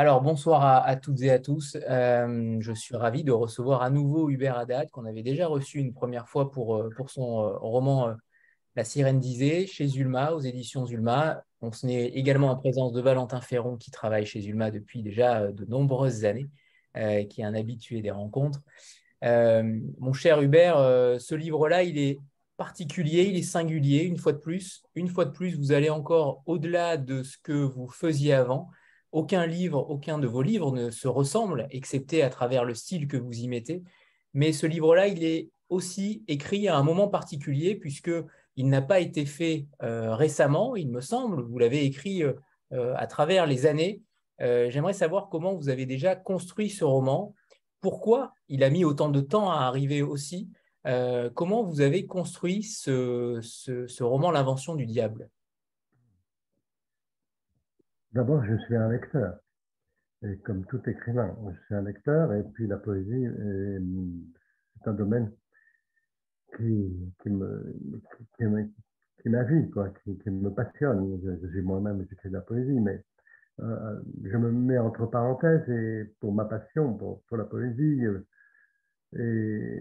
Alors, bonsoir à, toutes et à tous. Euh, je suis ravi de recevoir à nouveau Hubert Haddad, qu'on avait déjà reçu une première fois pour, euh, son euh, roman La sirène d'Isée, chez Zulma, aux éditions Zulma. On est également en présence de Valentin Ferron, qui travaille chez Zulma depuis déjà de nombreuses années, qui est un habitué des rencontres. mon cher Hubert, ce livre-là, il est particulier, il est singulier, une fois de plus. Une fois de plus, vous allez encore au-delà de ce que vous faisiez avant aucun livre, aucun de vos livres ne se ressemble, excepté à travers le style que vous y mettez. Mais ce livre-là, il est aussi écrit à un moment particulier, puisqu'il n'a pas été fait euh, récemment, il me semble. Vous l'avez écrit euh, euh, à travers les années. J'aimerais savoir comment vous avez déjà construit ce roman, pourquoi il a mis autant de temps à arriver aussi, comment vous avez construit ce roman L'invention du diable? D'abord, je suis un lecteur. Et comme tout écrivain, je suis un lecteur. Et puis la poésie, c'est un domaine qui, qui me, qui, qui, vie, quoi, qui, me passionne. Je, moi-même, j'écris de la poésie, mais euh, je me mets entre parenthèses et pour ma passion, pour, pour la poésie, euh, et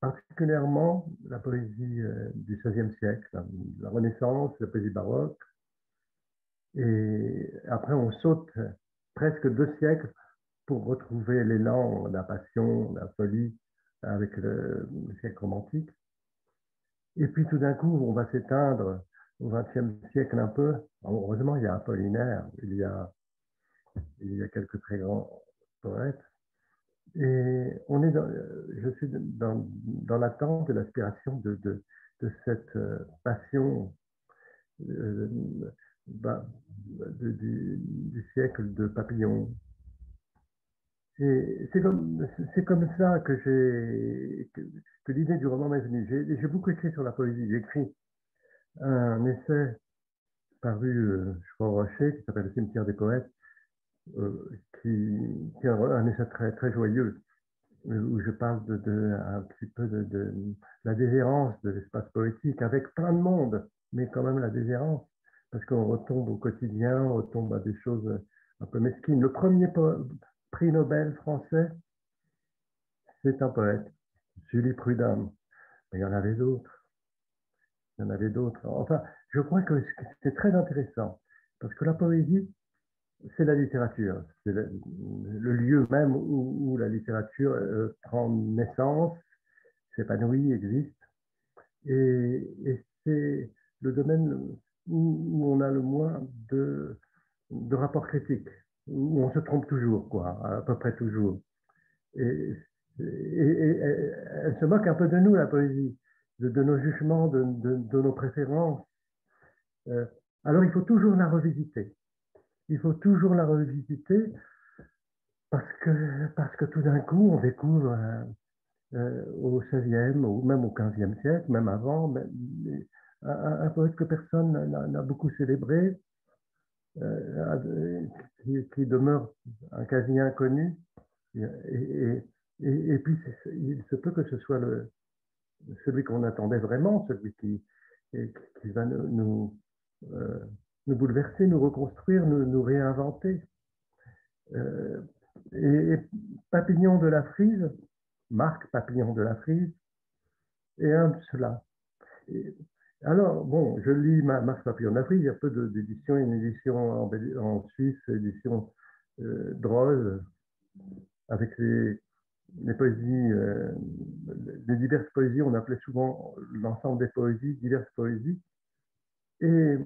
particulièrement la poésie euh, du XVIe siècle, la Renaissance, la poésie baroque, et après, on saute presque deux siècles pour retrouver l'élan, la passion, la folie avec le, siècle romantique. Et puis tout d'un coup, on va s'éteindre au XXe siècle un peu. Heureusement, il y a Apollinaire, il y a, quelques très grands poètes. Et on est je suis dans, l'attente de l'aspiration de, cette euh, passion euh, du, siècle de Papillon. Et c'est comme, comme ça que, j'ai, que, l'idée du roman m'est venue. J'ai, beaucoup écrit sur la poésie. J'ai écrit un essai paru, euh, je crois, au Rocher, qui s'appelle Le cimetière des poètes, euh, qui, qui, est un, essai très, très joyeux, où je parle de un petit peu de, de, la déshérence de l'espace poétique, avec plein de monde, mais quand même la déshérence parce qu'on retombe au quotidien, on retombe à des choses un peu mesquines. Le premier prix Nobel français, c'est un poète, Julie Prudhomme. Mais il y en avait d'autres. Il y en avait d'autres. Enfin, je crois que c'est très intéressant, parce que la poésie, c'est la littérature. C'est le, lieu même où, la littérature euh, prend naissance, s'épanouit, existe. Et, et c'est le domaine où, on a le moins de, de rapports critiques, où on se trompe toujours, quoi, à peu près toujours. Et, elle se moque un peu de nous, la poésie, de, nos jugements, de, de nos préférences. Euh, alors il faut toujours la revisiter. Il faut toujours la revisiter parce que, parce que tout d'un coup, on découvre euh, euh, au XVIe ou même au XVe siècle, même avant, un, poète que personne n'a beaucoup célébré, euh, qui, demeure un quasi inconnu. Et, puis, il se peut que ce soit le, celui qu'on attendait vraiment, celui qui, qui va nous, euh, nous, bouleverser, nous reconstruire, nous, réinventer. Euh, et, Papillon de la Frise, Marc Papillon de la Frise, est un de cela. Alors, bon, je lis Marc Papillon d'Afrique, il y a peu d'éditions, une édition en, Suisse, édition euh, avec les, poésies, euh, les diverses poésies, on appelait souvent l'ensemble des poésies, diverses poésies. Et, et,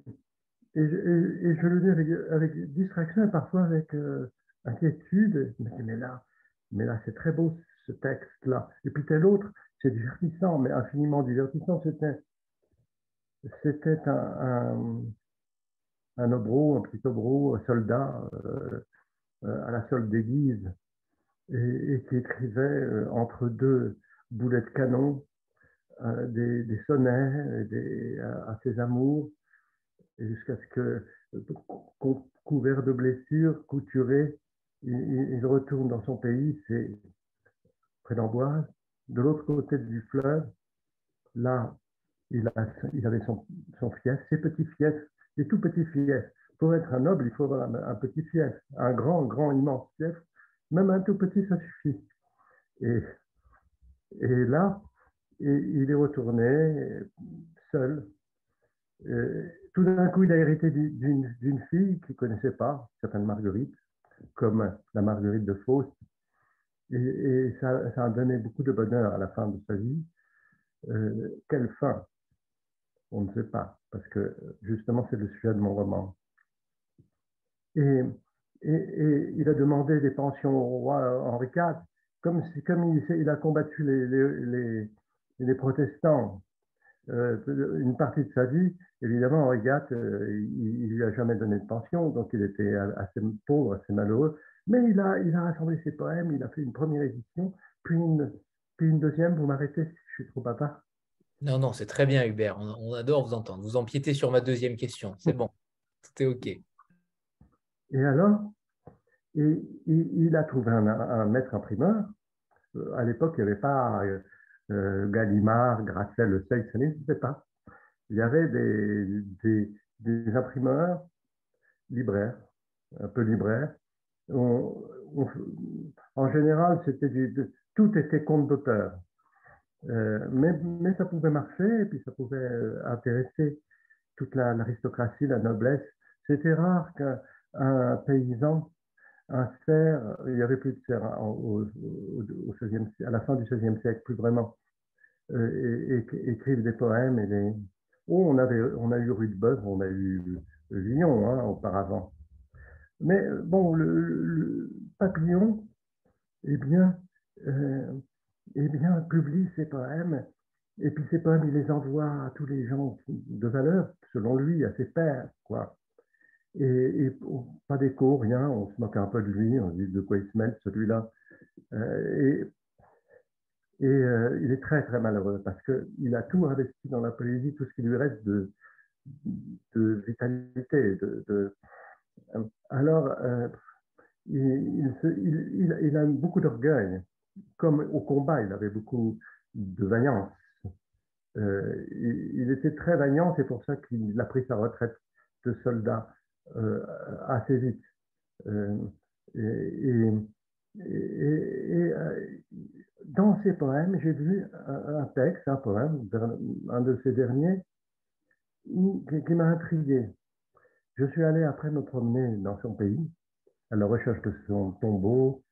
je le lis avec, distraction et parfois avec euh, inquiétude. mais là, mais là c'est très beau ce texte-là. Et puis tel autre, c'est divertissant, mais infiniment divertissant. C'était c'était un, un, obro, un petit obro, un soldat euh, euh, à la solde d'église et, qui écrivait euh, entre deux boulets de canon des, sonnets des, à, ses amours jusqu'à ce que, couvert de blessures, couturé, il, retourne dans son pays, c'est près d'Amboise, de l'autre côté du fleuve, là il, avait son, fief, ses petits fiefs, des tout petits fiefs, pour être un noble, il faut avoir un, petit fief, un grand, grand, immense fief. Même un tout petit, ça suffit. Et, là, il est retourné seul. tout d'un coup, il a hérité d'une fille qu'il ne connaissait pas, s'appelle Marguerite, comme la Marguerite de Faust. Et, ça, ça, a donné beaucoup de bonheur à la fin de sa vie. Euh, quelle fin On ne sait pas, parce que justement, c'est le sujet de mon roman. Et, il a demandé des pensions au roi Henri IV, comme, il, a combattu les, protestants euh, une partie de sa vie. Évidemment, Henri IV, euh, il ne lui a jamais donné de pension, donc il était assez pauvre, assez malheureux. Mais il a, rassemblé ses poèmes, il a fait une première édition, puis une, deuxième. Vous m'arrêtez si je suis trop papa. Non, non, c'est très bien, Hubert. On, adore vous entendre. Vous empiétez sur ma deuxième question. C'est bon. Tout est OK. Et alors, il, il, a trouvé un, maître imprimeur. Euh, à l'époque, il n'y avait pas euh, euh, Gallimard, Gracel, Le Seuil, ça n'existait pas. Il y avait des, des, des imprimeurs libraires, un peu libraires, en général, c'était tout était compte d'auteur. Euh, mais, ça pouvait marcher et puis ça pouvait euh, intéresser toute l'aristocratie, la, noblesse. C'était rare qu'un paysan, un cerf, il n'y avait plus de cerf au, à la fin du XVIe siècle, plus vraiment, euh, écrivent des poèmes. Et des... Oh, on, avait, on a eu Rudebeuf, on a eu Lyon hein, auparavant. Mais euh, bon, le, papillon, eh bien, eh bien, publie ses poèmes, et puis ses poèmes, il les envoie à tous les gens de valeur, selon lui, à ses pairs, quoi. Et, pas d'écho, rien, on se moque un peu de lui, on dit de quoi il se mêle, celui-là. Euh, et, et il est très, très malheureux, parce qu'il a tout investi dans la poésie, tout ce qui lui reste de, vitalité, alors, euh, il, a beaucoup d'orgueil. Comme au combat, il avait beaucoup de vaillance. Euh, il, était très vaillant, c'est pour ça qu'il a pris sa retraite de soldat euh, assez vite. et, dans ses poèmes, j'ai vu un, texte, un poème, un de ses derniers, qui m'a intrigué. Je suis allé après me promener dans son pays, à la recherche de son tombeau, euh,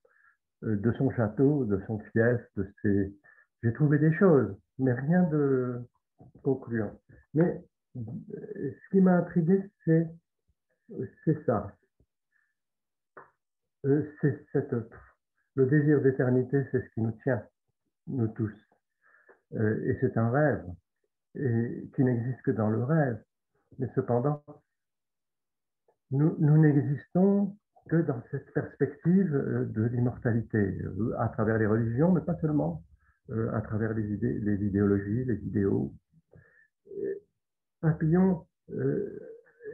de son château, de son fief, de ses... J'ai trouvé des choses, mais rien de concluant. Mais euh, ce qui m'a intrigué, c'est, ça. Euh, c'est cette, le désir d'éternité, c'est ce qui nous tient, nous tous. Et c'est un rêve, et qui n'existe que dans le rêve. Mais cependant, nous n'existons que dans cette perspective euh, de l'immortalité, euh, à travers les religions, mais pas seulement, euh, à travers les, idées, les idéologies, les idéaux. Papillon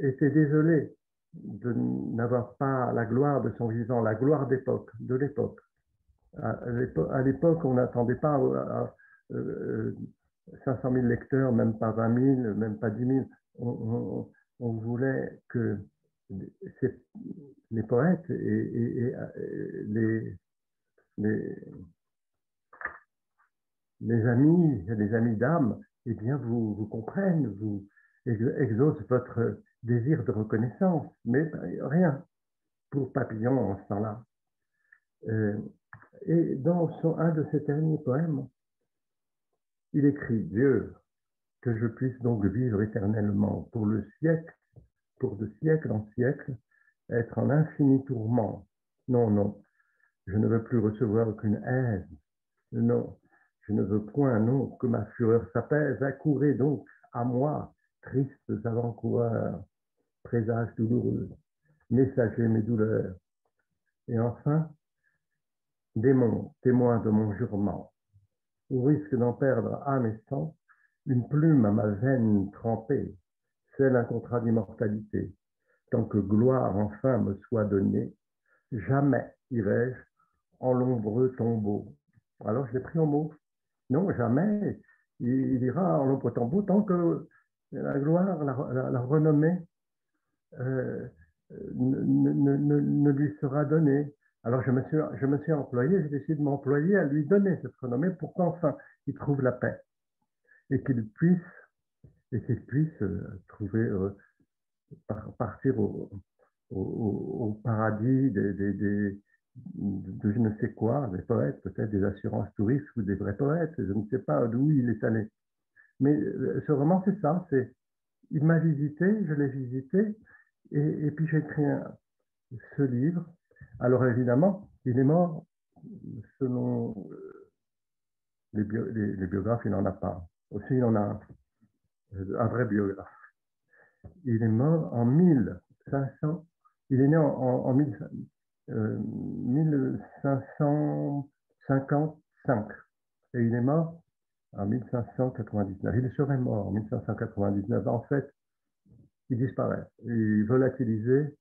était désolé de n'avoir pas la gloire de son vivant, la gloire d'époque, de l'époque. À l'époque, on n'attendait pas à, 500 000 lecteurs, même pas 20 000, même pas 10 000. on voulait que les poètes et, les, amis, les amis d'âme, eh bien, vous, vous comprennent, vous exaucent votre désir de reconnaissance, mais rien pour Papillon en ce temps-là. Euh, et dans un de ses derniers poèmes, il écrit Dieu, que je puisse donc vivre éternellement pour le siècle pour de siècle en siècle, être en infini tourment. Non, non, je ne veux plus recevoir aucune haine. Non, je ne veux point, non, que ma fureur s'apaise. Accourez donc à moi, tristes avant-coureurs, présages douloureux, messagers mes douleurs. Et enfin, démon, témoin de mon jurement, au risque d'en perdre âme et sang, une plume à ma veine trempée, un contrat d'immortalité. Tant que gloire enfin me soit donnée, jamais irai-je en l'ombreux tombeau. Alors je l'ai pris en mot. Non, jamais. Il, ira en l'ombreux tombeau tant que la gloire, la, renommée, euh, ne, lui sera donné. Alors je me suis, je me suis employé, j'ai décidé de m'employer à lui donner cette renommée pour qu'enfin il trouve la paix et qu'il puisse, et qu'il puisse euh, trouver, euh, partir au, paradis de je ne sais quoi, des poètes, peut-être des assurances touristes ou des vrais poètes, je ne sais pas d'où il est allé. Mais euh, ce roman, c'est ça, c'est il m'a visité, je l'ai visité, et, puis j'ai écrit ce livre. Alors évidemment, il est mort selon les, biographes, il n'en a pas. Aussi, il en a un, un, vrai biographe. Il est mort en 1500, il est né en, en, 1555 et il est mort en 1599. Il serait mort en 1599. En fait, il disparaît. Il volatilisé.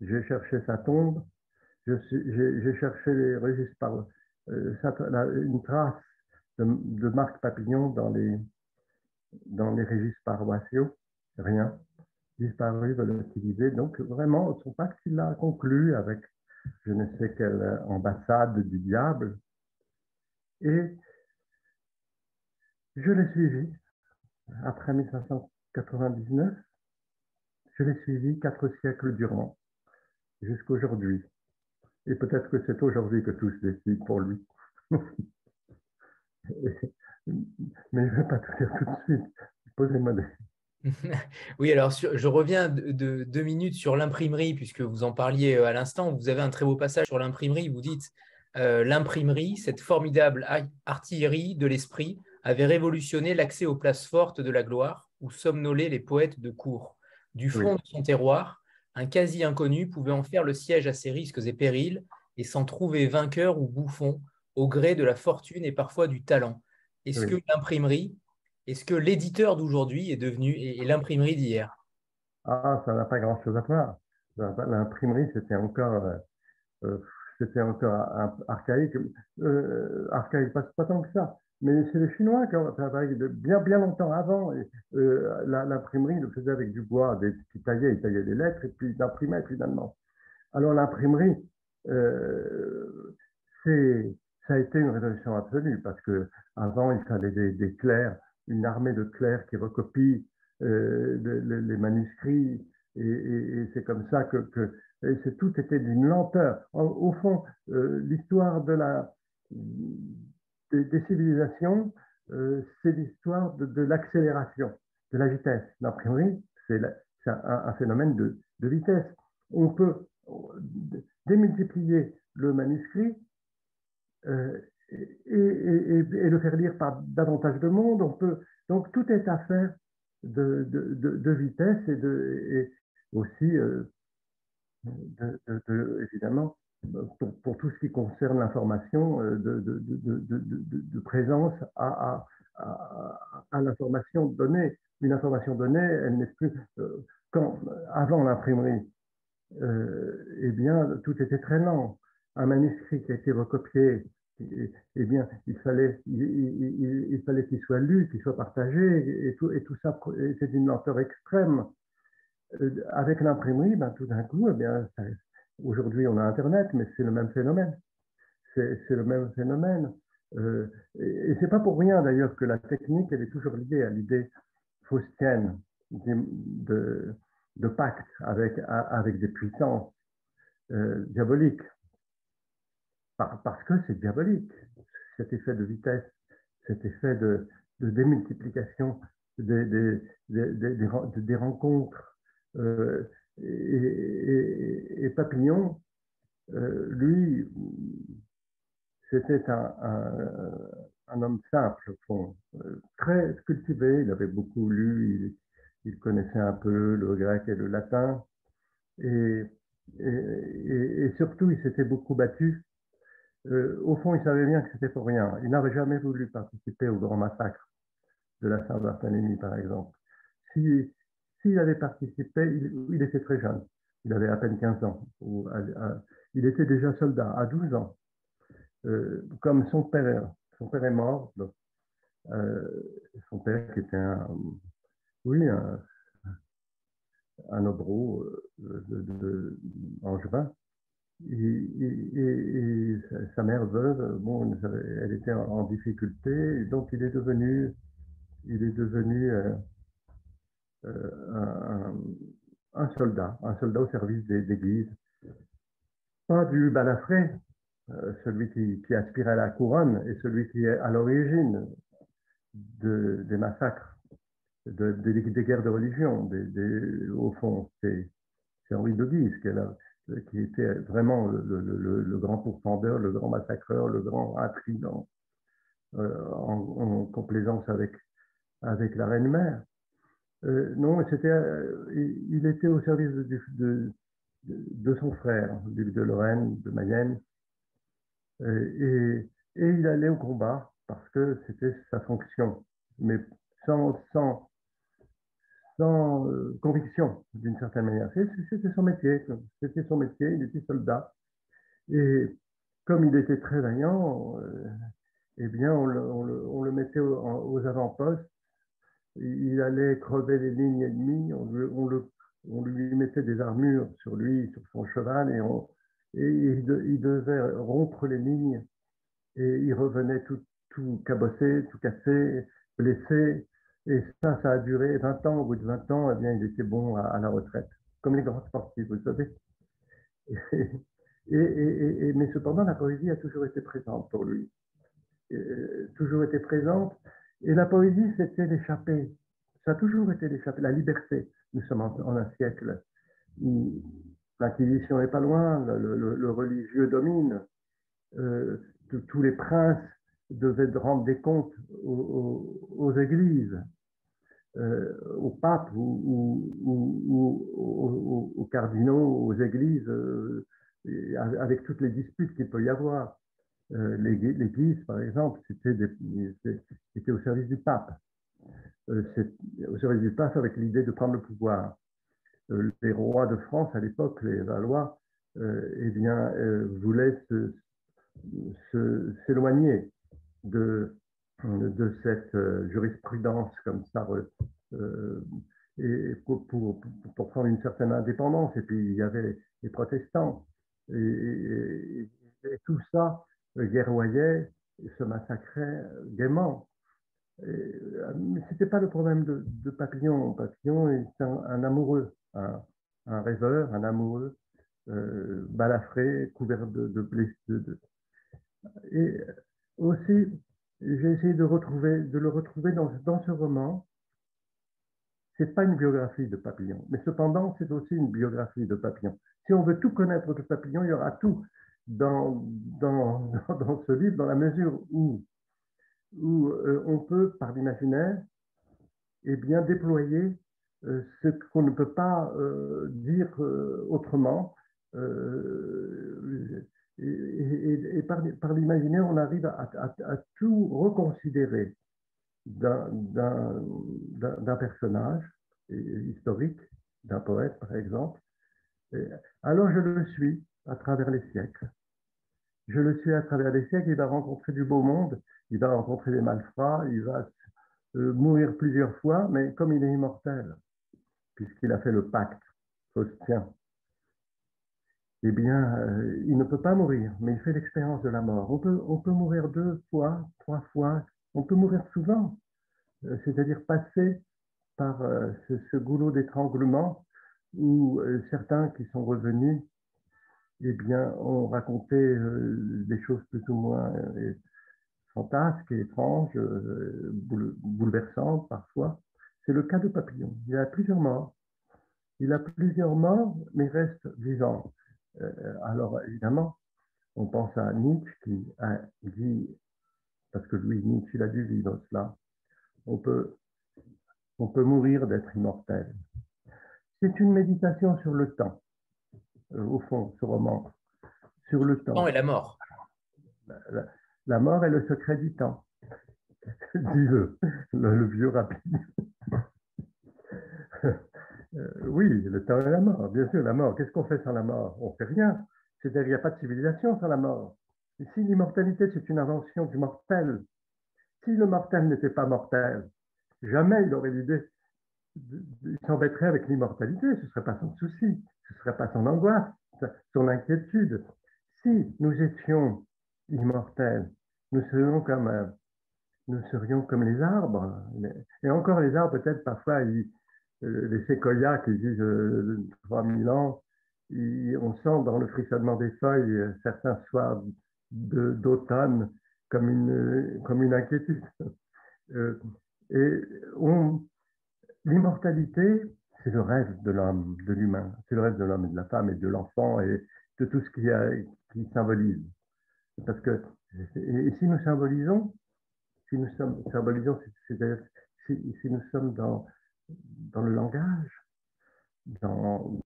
J'ai cherché sa tombe. J'ai cherché les registres euh, une trace de, de, Marc Papillon dans les, dans les registres paroissiaux. Rien. Disparu, volatilisé. Donc, vraiment, son pacte, il l'a conclu avec je ne sais quelle ambassade du diable. Et je l'ai suivi après 1599. Je l'ai suivi quatre siècles durant, jusqu'aujourd'hui. Et peut-être que c'est aujourd'hui que tout se décide pour lui. Mais je ne vais pas tout dire tout de suite. Posez-moi des, oui, alors je reviens de, deux minutes sur l'imprimerie, puisque vous en parliez euh, à l'instant. Vous avez un très beau passage sur l'imprimerie. Vous dites euh, L'imprimerie, cette formidable artillerie de l'esprit, avait révolutionné l'accès aux places fortes de la gloire, où somnolaient les poètes de cour. Du fond de son terroir, un quasi inconnu pouvait en faire le siège à ses risques et périls, et s'en trouver vainqueur ou bouffon, au gré de la fortune et parfois du talent. Est-ce que l'imprimerie, est-ce que l'éditeur d'aujourd'hui est devenu et, l'imprimerie d'hier? Ah, ça n'a pas grand-chose à voir. L'imprimerie, c'était encore, euh, euh, c'était encore archaïque. Euh, archaïque, pas, pas, tant que ça. Mais c'est les Chinois qui ont travaillé bien, bien longtemps avant. l'imprimerie, ils le faisaient avec du bois, des, qui taillaient, ils taillaient des lettres et puis ils imprimaient finalement. Alors l'imprimerie, c'est ça a été une révolution absolue parce que avant il fallait des, clercs une armée de clercs qui recopie euh, les manuscrits, et, c'est comme ça que, tout était d'une lenteur. Au, fond, euh, l'histoire de la, des, civilisations, euh, c'est l'histoire de, l'accélération, de la vitesse. L'imprimerie, c'est un, phénomène de, vitesse. On peut démultiplier le manuscrit et, le faire lire par davantage de monde. On peut, donc tout est affaire de, de, vitesse et, aussi, euh, évidemment, pour, tout ce qui concerne l'information, euh, de, présence à, l'information donnée. Une information donnée, elle n'est plus... Euh, avant l'imprimerie, eh bien, tout était très lent. Un manuscrit qui a été recopié eh bien, il fallait, il, fallait qu'il soit lu, qu'il soit partagé, et tout, ça, c'est une lenteur extrême. Euh, avec l'imprimerie, ben, tout d'un coup, eh aujourd'hui on a Internet, mais c'est le même phénomène. C'est le même phénomène. Euh, et, et c'est pas pour rien d'ailleurs que la technique, elle est toujours liée à l'idée faustienne de, pacte avec, avec des puissances euh, diaboliques parce que c'est diabolique, cet effet de vitesse, cet effet de, démultiplication des, rencontres. Et, Papillon, euh, lui, c'était un, homme simple, fond, euh, très cultivé, il avait beaucoup lu, il, connaissait un peu le grec et le latin, et surtout, il s'était beaucoup battu euh, au fond, il savait bien que c'était pour rien. Il n'avait jamais voulu participer au grand massacre de la Saint-Barthélemy, par exemple. S'il si, avait participé, il, était très jeune. Il avait à peine 15 ans. il était déjà soldat à 12 ans, euh, comme son père. Son père est mort. Euh, son père qui était un, oui, un, obro en juin. Et, sa mère veuve, bon, elle était en, difficulté, donc il est devenu, il est devenu un, un, soldat, un soldat au service des églises. Pas du balafré, euh, celui qui, aspirait à la couronne et celui qui est à l'origine des massacres, des, guerres de religion. au fond, c'est Henri de Guise qui, était vraiment le, grand pourfendeur, le grand massacreur, le grand intrigant, euh, en, complaisance avec, avec la reine-mère. Euh, non, c'était, il, était au service de, son frère, de Lorraine, de Mayenne, et, il allait au combat parce que c'était sa fonction, mais sans, sans, sans euh, conviction d'une certaine manière. C'était son métier, c'était son métier, il était soldat. Et comme il était très vaillant, euh, eh bien, on le, mettait aux, avant-postes. Il allait crever les lignes ennemies, on, on, lui mettait des armures sur lui, sur son cheval, et il, devait rompre les lignes et il revenait tout, tout cabossé, tout cassé, blessé. Et ça, ça a duré 20 ans. Au bout de 20 ans, eh bien, il était bon à, la retraite, comme les grands sportifs, vous savez. Et, mais cependant, la poésie a toujours été présente pour lui. toujours été présente. Et la poésie, c'était l'échappée. Ça a toujours été l'échappée, la liberté. Nous sommes en, un siècle où L'Inquisition n'est pas loin, le, religieux domine. Euh, tous les princes devaient rendre des comptes aux, églises, euh, aux papes ou, aux, cardinaux, aux églises, euh, avec toutes les disputes qu'il peut y avoir. L'Église, par exemple, c'était au service du pape. au service du pape avec l'idée de prendre le pouvoir. Euh, les rois de France à l'époque, les Valois, euh, eh bien, euh, voulaient s'éloigner de, de cette jurisprudence comme ça et pour, pour, prendre une certaine indépendance. Et puis il y avait les protestants. Et, tout ça guerroyait se massacrait gaiement. mais ce n'était pas le problème de, Papillon. Papillon est un amoureux un, rêveur, un amoureux, euh, balafré, couvert de, blessures. Et aussi, j'ai essayé de, le retrouver dans, ce roman. C'est pas une biographie de Papillon, mais cependant, c'est aussi une biographie de Papillon. Si on veut tout connaître de Papillon, il y aura tout dans, ce livre, dans la mesure où, euh, on peut, par l'imaginaire, eh bien, déployer euh, ce qu'on ne peut pas euh, dire autrement. Et, par, l'imaginaire, on arrive à, tout reconsidérer d'un personnage historique, d'un poète par exemple. alors je le suis à travers les siècles. Je le suis à travers les siècles, il va rencontrer du beau monde, il va rencontrer des malfrats, il va mourir plusieurs fois, mais comme il est immortel, puisqu'il a fait le pacte faustien, eh bien, euh, il ne peut pas mourir, mais il fait l'expérience de la mort. On peut, on peut mourir deux fois, trois fois, on peut mourir souvent, euh, c'est-à-dire passer par euh, ce, goulot d'étranglement où certains qui sont revenus eh bien, ont raconté des choses plus ou moins fantasques et étranges, bouleversantes parfois. C'est le cas de Papillon. Il a plusieurs morts. Il a plusieurs morts, mais reste vivant. Euh, alors, évidemment, on pense à Nietzsche qui a dit, parce que lui, Nietzsche, il a dû vivre cela, on peut, on peut mourir d'être immortel. C'est une méditation sur le temps, euh, au fond, ce roman, sur le temps. Le temps et la mort. La, mort est le secret du temps. Dieu, le, le vieux rapide. Euh, oui, le temps et la mort, bien sûr, la mort. Qu'est-ce qu'on fait sans la mort? On ne fait rien. C'est-à-dire qu'il n'y a pas de civilisation sans la mort. si l'immortalité, c'est une invention du mortel, si le mortel n'était pas mortel, jamais il aurait l'idée il s'embêterait avec l'immortalité, ce ne serait pas son souci, ce ne serait pas son angoisse, son inquiétude. Si nous étions immortels, nous serions comme, euh, nous serions comme les arbres. Et encore les arbres, peut-être parfois, euh, les séquoias qui vivent 3000 ans, on sent dans le frissonnement des feuilles certains soirs d'automne comme une, comme une inquiétude. Euh, et l'immortalité, c'est le rêve de l'homme, de l'humain, c'est le rêve de l'homme et de la femme et de l'enfant et de tout ce qui, a, qui symbolise. Parce que et si nous symbolisons, si nous sommes symbolisons, si, nous sommes dans, dans le langage, dans,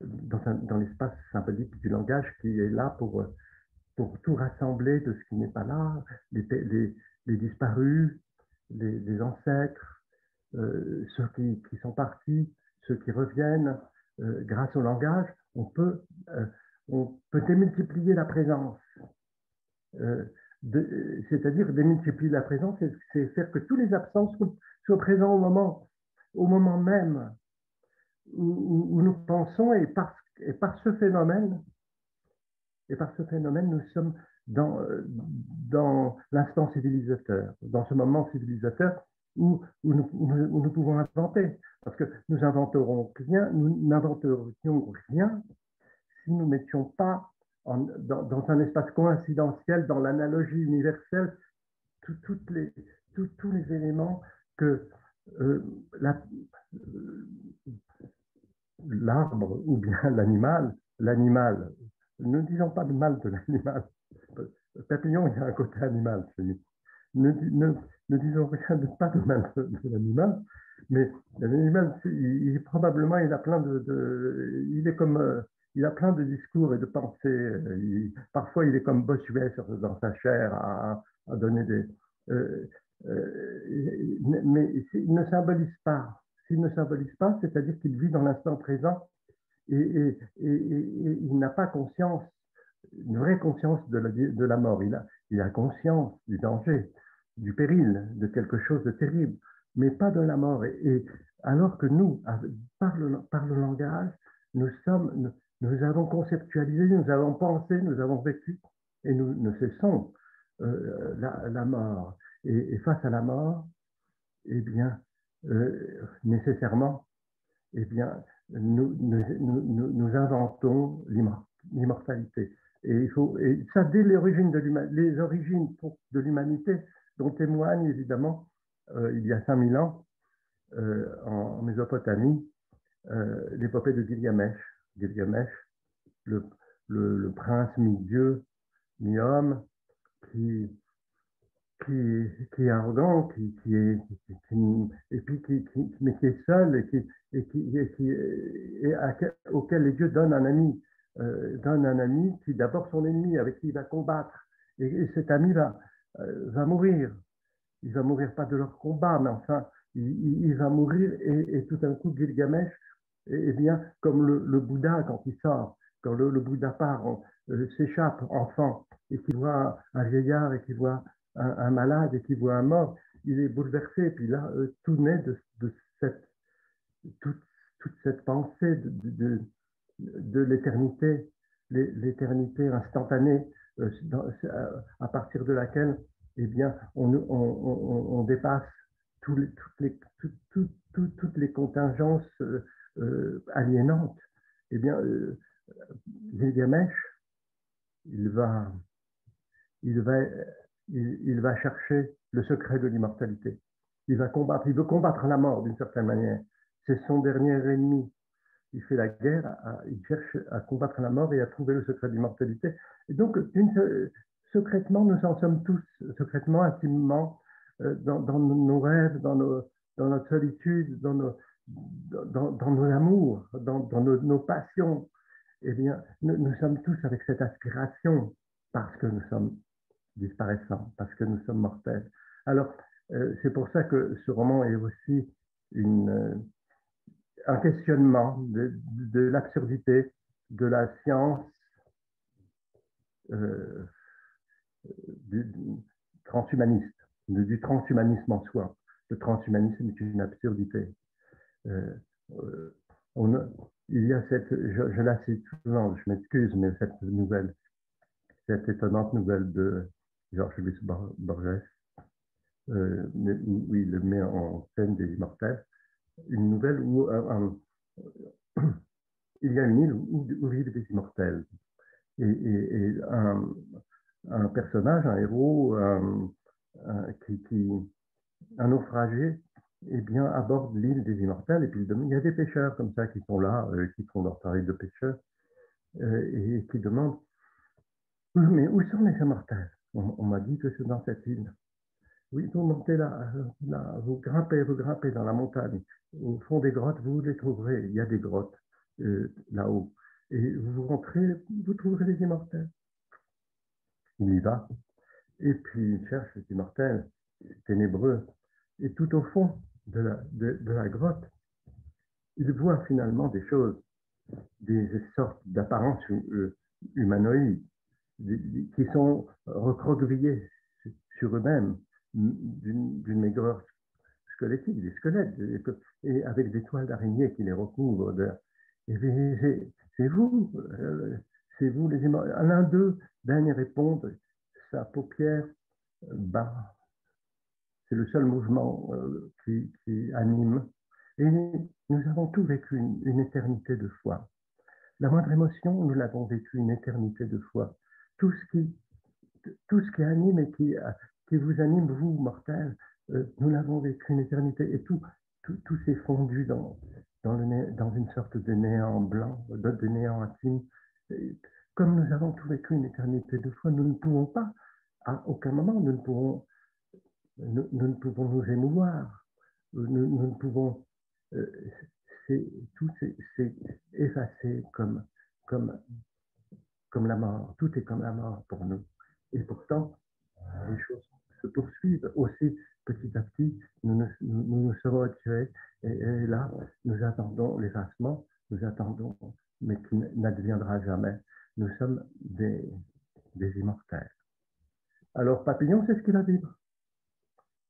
dans, l'espace symbolique du langage qui est là pour, pour tout rassembler de ce qui n'est pas là, les, les, les disparus, les, ancêtres, euh, ceux qui, qui, sont partis, ceux qui reviennent, euh, grâce au langage, on peut, euh, on peut démultiplier la présence. C'est-à-dire démultiplier la présence, c'est faire que tous les absents soient, présents au moment, au moment même où, nous pensons et par, ce phénomène, et par ce phénomène, nous sommes dans, dans l'instant civilisateur, dans ce moment civilisateur où, nous, pouvons inventer. Parce que nous inventerons rien, nous n'inventerions rien si nous ne mettions pas dans, un espace coïncidentiel, dans l'analogie universelle, tous les éléments que euh, l'arbre ou bien l'animal, l'animal ne disons pas de mal de l'animal. Papillon, il y a un côté animal chez. Ne, ne, disons rien de pas de mal de, l'animal, mais l'animal, probablement, il a plein de, il est comme, euh, il a plein de discours et de pensées. parfois, il est comme Bossuet dans sa chair à, donner des. Euh, euh, mais il ne symbolise pas. S'il ne symbolise pas, c'est-à-dire qu'il vit dans l'instant présent et, il n'a pas conscience, une vraie conscience de la, mort. Il a, conscience du danger, du péril, de quelque chose de terrible, mais pas de la mort. Et, alors que nous, par le, langage, nous, avons conceptualisé, nous avons pensé, nous avons vécu, et nous ne cessons euh, la, mort. Et, face à la mort, eh bien, euh, nécessairement, eh bien, nous, inventons l'immortalité. Et, ça, dès les origines de l'humanité, dont témoigne évidemment, euh, il y a 5000 ans, euh, en Mésopotamie, l'épopée de Gilgamesh. Gilgamesh, le, le prince mi-dieu, mi-homme, qui, qui, qui, est arrogant, qui, qui est, et puis qui, mais qui est seul et, qui, et, qui, et, qui, et auquel les dieux donnent un ami, euh, donnent un ami qui d'abord son ennemi, avec qui il va combattre. Et, cet ami va, euh, va mourir. Il va mourir pas de leur combat, mais enfin, il, va mourir et, tout d'un coup, Gilgamesh, eh bien, comme le, le, Bouddha quand il sort, quand le, Bouddha part, euh, s'échappe enfant et qu'il voit un vieillard et qu'il voit un, malade et qui voit un mort, il est bouleversé. Et puis là, euh, tout naît de, cette, toute, cette pensée de, l'éternité, l'éternité instantanée, euh, à partir de laquelle eh bien, on, dépasse les, toutes, les, toutes les contingences euh, aliénantes. Eh bien, Gilgamesh, il va, il va il, va chercher le secret de l'immortalité. Il va combattre, il veut combattre la mort d'une certaine manière. C'est son dernier ennemi. Il fait la guerre, il cherche à combattre la mort et à trouver le secret de l'immortalité. Et donc, secrètement, nous en sommes tous, secrètement, intimement, euh, dans, nos rêves, dans, notre solitude, nos, dans, nos amours, dans, nos, passions. Eh bien, nous sommes tous avec cette aspiration parce que nous sommes disparaissant, parce que nous sommes mortels. Alors, euh, c'est pour ça que ce roman est aussi euh, un questionnement de, l'absurdité de la science euh, du, transhumaniste, du transhumanisme en soi. Le transhumanisme est une absurdité. il y a cette, je, la cite souvent, je m'excuse, mais cette nouvelle, cette étonnante nouvelle de Georges Luis Borges, où il met en scène des immortels, une nouvelle où il y a une île où, vivent des immortels. Et, un, personnage, un héros, un, qui, un naufragé, eh bien, aborde l'île des immortels. Et puis, il y a des pêcheurs comme ça qui sont là, euh, qui font leur travail de pêcheurs, euh, et qui demandent Mais où sont les immortels? On, m'a dit que c'est dans cette île. Oui, vous montez là, vous grimpez, vous grimpez dans la montagne. Au fond des grottes, vous les trouverez. Il y a des grottes. Euh, là-haut. Et vous rentrez, vous trouverez les immortels. Il y va. Et puis il cherche les immortels, ténébreux. Et tout au fond de la, de, la grotte, il voit finalement des choses, des sortes d'apparences euh, humanoïdes, qui sont recroquevillés sur eux-mêmes d'une maigreur squelettique, des squelettes, et avec des toiles d'araignée qui les recouvrent c'est vous, euh, c'est vous les L'un d'eux, dernier répond, sa paupière bat. C'est le seul mouvement euh, qui, anime. Et nous avons tous vécu une, éternité de foi. La moindre émotion, nous l'avons vécu une éternité de foi. Tout ce qui, tout ce qui anime et qui, qui vous anime, vous, mortels, euh, nous l'avons vécu une éternité. Et tout, tout, tout s'est fondu dans, dans, le, dans une sorte de néant blanc, de néant intime. comme nous avons tous vécu une éternité de foi, nous ne pouvons pas, à aucun moment, nous ne pouvons nous, pouvons nous émouvoir, nous, ne pouvons, euh, tout c'est effacé comme, comme, comme la mort, tout est comme la mort pour nous. Et pourtant, les choses se poursuivent aussi petit à petit, nous nous, nous, sommes retirés et, là, nous attendons l'effacement, nous attendons, mais qui n'adviendra jamais. Nous sommes des, des immortels. Alors, Papillon, c'est ce qu'il va vivre.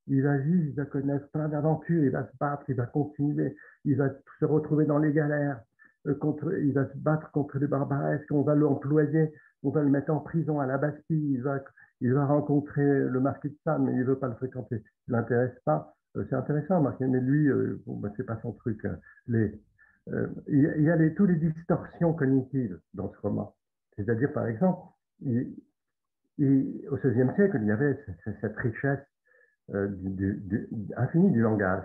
Il va vivre, il va connaître plein d'aventures, il va se battre, il va continuer, il va se retrouver dans les galères, euh, contre, il va se battre contre les barbaresques, on va l'employer, on va le mettre en prison à la Bastille, il va il va rencontrer le marquis de Sade, mais il ne veut pas le fréquenter. Il ne l'intéresse pas. Euh, c'est intéressant, mais lui, euh, bon, ben, c'est pas son truc. Les, euh, il y a les, toutes les distorsions cognitives dans ce roman. C'est-à-dire, par exemple, au XVIe siècle, il y avait cette richesse infinie du langage,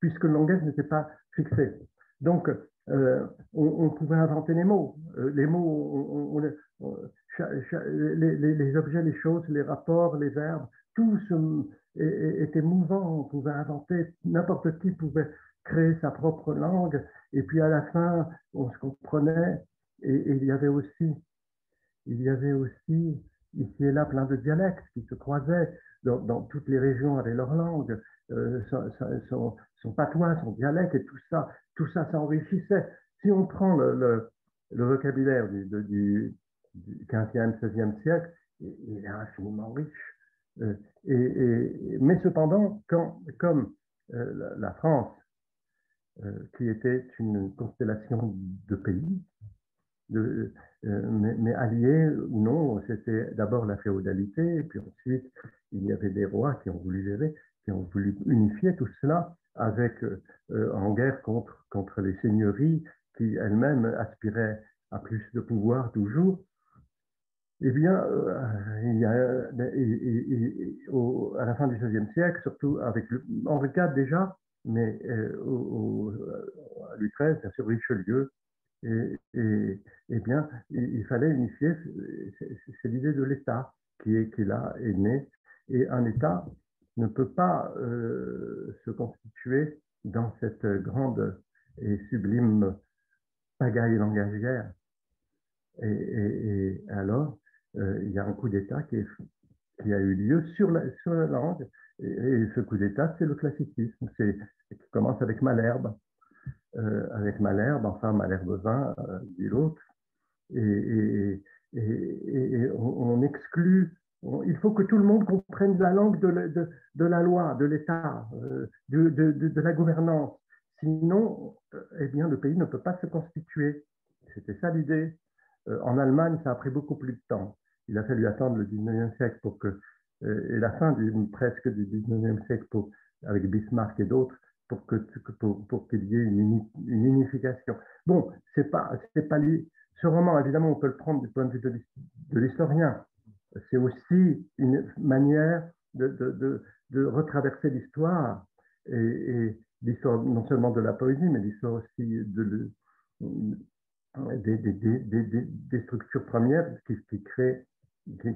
puisque le langage n'était pas fixé. Donc, on, pouvait inventer les mots. les mots, les, objets, les choses, les rapports, les verbes, tout était mouvant. On pouvait inventer, n'importe qui pouvait créer sa propre langue. Et puis à la fin, on se comprenait. Et, il y avait aussi, il y avait aussi ici et là plein de dialectes qui se croisaient. Dans, toutes les régions avaient leur langue, euh, son, patois, son dialecte, et tout ça, tout ça s'enrichissait. Si on prend le, vocabulaire du, du, du 15e, 16e siècle, il est infiniment riche. Euh, mais cependant, comme euh, la France, euh, qui était une constellation de pays, de, mais, mais, alliés ou non, c'était d'abord la féodalité, puis ensuite il y avait des rois qui ont voulu gérer, qui ont voulu unifier tout cela avec, en guerre contre, contre les seigneuries qui elles-mêmes aspiraient à plus de pouvoir toujours. Eh bien, euh, à la fin du XVIe siècle, surtout avec Henri IV déjà, mais euh, au, Louis XIII, bien sûr Richelieu, et, bien, il, fallait unifier, c'est l'idée de l'État qui est, qui là est née, et un État ne peut pas euh, se constituer dans cette grande et sublime pagaille langagière. et alors, euh, il y a un coup d'État qui, a eu lieu sur la, langue. Et, ce coup d'État, c'est le classicisme, c'est, qui commence avec Malherbe, euh, avec Malherbe, enfin Malherbe 20, euh, dit l'autre. Et, on, exclut, il faut que tout le monde comprenne la langue de, la loi, de l'État, de, de, la gouvernance. Sinon, eh bien, le pays ne peut pas se constituer. C'était ça l'idée. en Allemagne, ça a pris beaucoup plus de temps. Il a fallu attendre le 19e siècle pour que, et la fin presque du 19e siècle avec Bismarck et d'autres, pour qu'il y ait une, unification. Bon, c'est pas, pas ce roman, évidemment, on peut le prendre du point de vue de l'historien. C'est aussi une manière de, retraverser l'histoire et, l'histoire non seulement de la poésie, mais l'histoire aussi de, des, structures premières qui,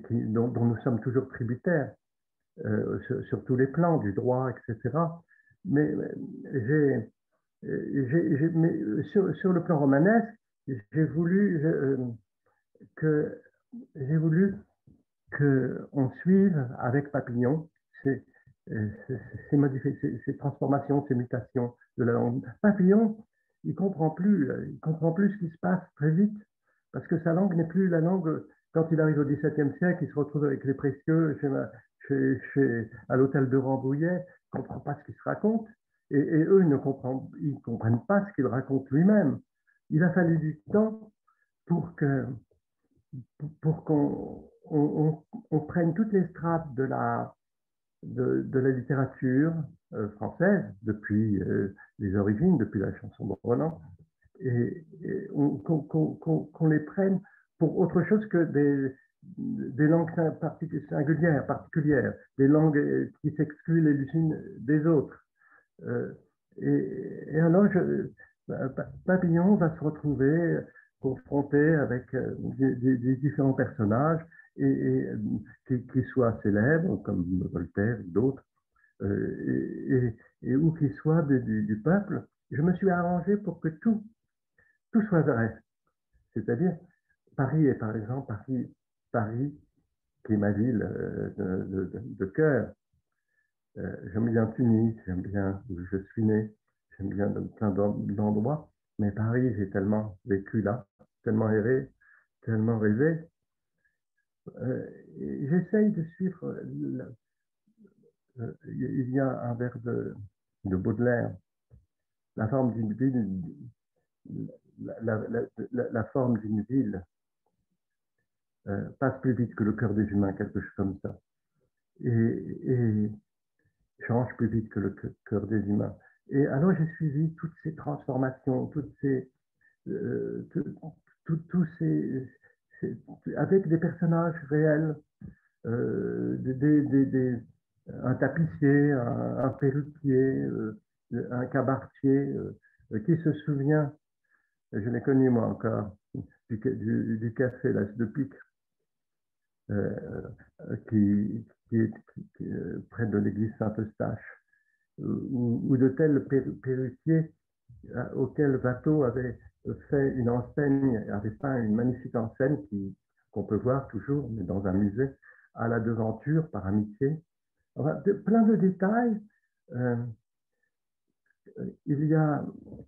qui dont, nous sommes toujours tributaires euh, sur, tous les plans, du droit, etc. Mais, j'ai, mais sur, le plan romanesque, j'ai voulu euh, j'ai voulu qu'on suive avec Papillon ces, ces, transformations, ces mutations de la langue. Papillon, il comprend plus, il comprend plus ce qui se passe très vite, parce que sa langue n'est plus la langue. Quand il arrive au XVIIe siècle, il se retrouve avec les précieux chez, chez, à l'hôtel de Rambouillet, il ne comprend pas ce qu'il se raconte, et, eux, ils ne comprennent, ils comprennent pas ce qu'il raconte lui-même. Il a fallu du temps pour que pour qu'on on, prenne toutes les strates de la, de, la littérature euh, française depuis euh, les origines, depuis la chanson de Roland, et, qu'on les prenne pour autre chose que des, langues singulières, particulières, des langues euh, qui s'excluent les unes des autres. et, alors, Papillon va se retrouver confronté avec des différents personnages et, qui, soient célèbres, comme Voltaire d'autres, euh, et, ou qui soient du, peuple, je me suis arrangé pour que tout, tout soit vrai. C'est-à-dire, Paris est par exemple, Paris, Paris qui est ma ville euh, de, cœur. Euh, j'aime bien Tunis, j'aime bien où je suis né, j'aime bien plein d'endroits, mais Paris, j'ai tellement vécu là, tellement erré, tellement rêvé, j'essaye de suivre. Euh, il y a un vers de, de Baudelaire, la forme d'une ville, euh, passe plus vite que le cœur des humains, quelque chose comme ça, et, change plus vite que le cœur des humains. Et alors j'ai suivi toutes ces transformations, toutes ces, tous ces, avec des personnages réels, euh, un tapissier, un, perruquier, euh, un cabaretier, euh, qui se souvient, je l'ai connu moi encore, du, café L'As de Pique, qui, est près de l'église Saint-Eustache, ou, de tels perruquiers auxquels Watteau avait fait une enseigne, avait peint une magnifique enseigne qu'on peut voir toujours, mais dans un musée, à la devanture, par amitié. Plein de détails. Euh, il y a,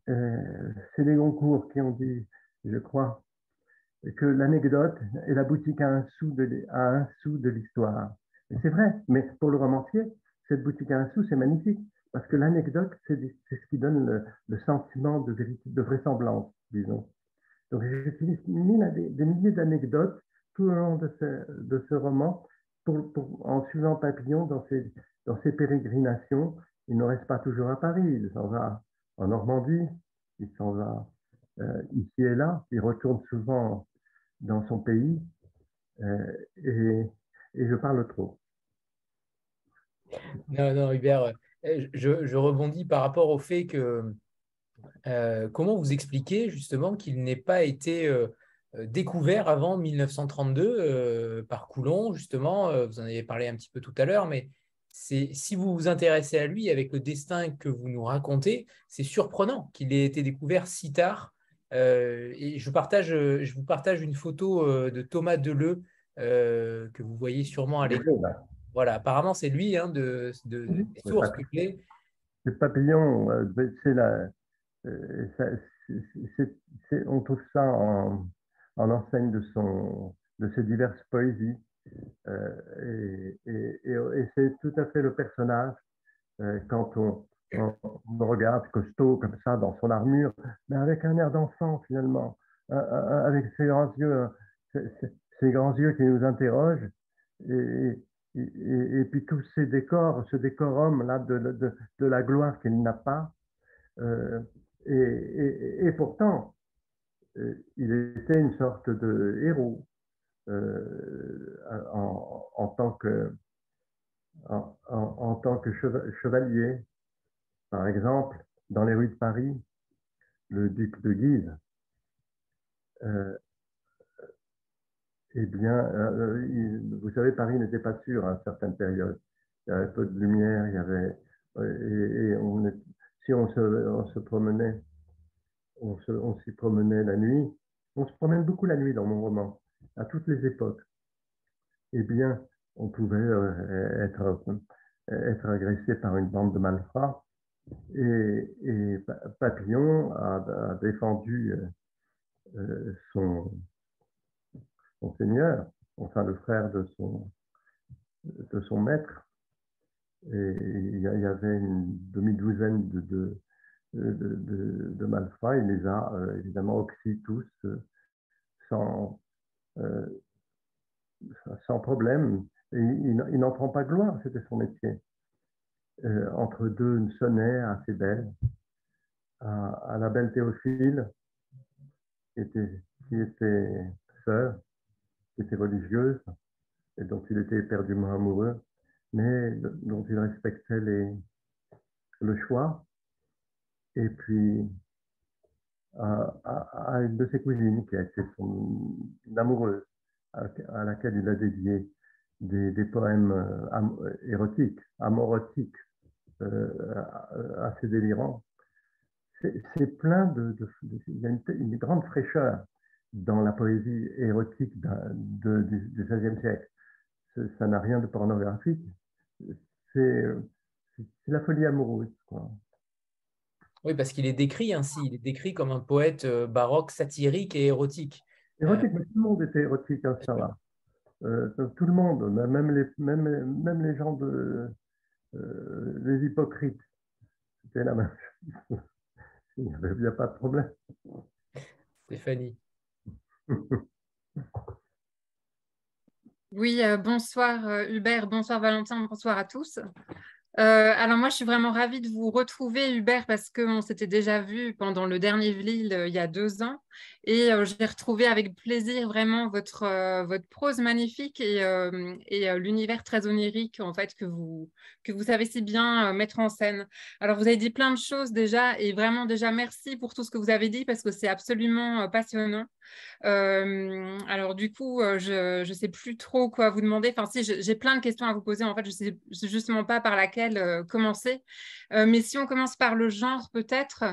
euh, c'est les Goncourt qui ont dit, je crois, que l'anecdote est la boutique à un sou de, l'histoire. C'est vrai, mais pour le romancier, cette boutique à un sou, c'est magnifique, parce que l'anecdote, c'est ce qui donne le, sentiment de, de vraisemblance disons. Donc j'ai mis des, milliers d'anecdotes tout au long de ce, roman en suivant Papillon dans ses, pérégrinations. Il ne reste pas toujours à Paris, il s'en va en Normandie, il s'en va euh, ici et là, il retourne souvent dans son pays euh, et, et, je parle trop. Non, non, Hubert, je, je rebondis par rapport au fait que euh, comment vous expliquez justement qu'il n'ait pas été euh, euh, découvert avant 1932 par Coulon, justement, vous en avez parlé un petit peu tout à l'heure, mais si vous vous intéressez à lui avec le destin que vous nous racontez, c'est surprenant qu'il ait été découvert si tard. et je, partage, je vous partage une photo de Thomas Deleu que vous voyez sûrement à l'écran. Voilà, apparemment c'est lui hein, de, de, des sources C'est Papillon, c'est la, euh, on trouve ça en, enseigne de, son, de ses diverses poésies. Euh, et, c'est tout à fait le personnage euh, quand on, on, regarde costaud comme ça dans son armure, mais avec un air d'enfant finalement, avec ses grands yeux, ces, grands yeux qui nous interrogent, et, et, puis tous ces décors, ce décorum là de, la gloire qu'il n'a pas, euh, et, pourtant, euh, il était une sorte de héros euh, en, en, tant que en, en, tant que chevalier. Par exemple, dans les rues de Paris, le duc de Guise, euh, eh bien, euh, vous savez, Paris n'était pas sûr à certaines périodes. Il y avait peu de lumière, il y avait, et, si on se, on se promenait, on, s'y promenait la nuit, on se promène beaucoup la nuit dans mon roman, à toutes les époques. Eh bien, on pouvait euh, être, être agressé par une bande de malfrats. Et, Papillon a, défendu euh, euh, son, son, seigneur, enfin le frère de son, maître. Et il y avait une demi-douzaine de, de, malfrats. Il les a évidemment oxy tous sans, sans problème il, n'en prend pas gloire, c'était son métier. Euh, entre deux, une sonnet assez belle, à, la belle Théophile, qui était, sœur, était religieuse, et dont il était éperdument amoureux, mais dont il respectait les, le choix. Et puis, à, une de ses cousines, qui a été son amoureuse, à laquelle il a dédié des, poèmes euh, érotiques, amorotiques, euh, assez délirants. C'est plein de, Il y a une, grande fraîcheur dans la poésie érotique du XVIe siècle. Ça n'a rien de pornographique. C'est la folie amoureuse. Oui, parce qu'il est décrit ainsi. Il est décrit comme un poète euh, baroque, satirique et érotique. Érotique, mais tout le monde était érotique, hein, ça va. Euh, tout le monde, même les, même, même les gens de euh, les hypocrites, c'était la même chose. Il n'y avait pas de problème. Stéphanie. Oui, euh, bonsoir Hubert, bonsoir Valentin, bonsoir à tous. Euh, alors moi, je suis vraiment ravie de vous retrouver, Hubert, parce qu'on s'était déjà vu pendant le dernier Vlil euh, il y a deux ans. Et euh, j'ai retrouvé avec plaisir vraiment votre, votre prose magnifique et, et l'univers très onirique en fait, que, vous, que vous savez si bien mettre en scène. Alors, vous avez dit plein de choses déjà, et vraiment déjà merci pour tout ce que vous avez dit, parce que c'est absolument passionnant. Alors du coup, je ne sais plus trop quoi vous demander. Enfin, si, j'ai plein de questions à vous poser. En fait, je ne sais justement pas par laquelle euh, commencer. Euh, mais si on commence par le genre, peut-être,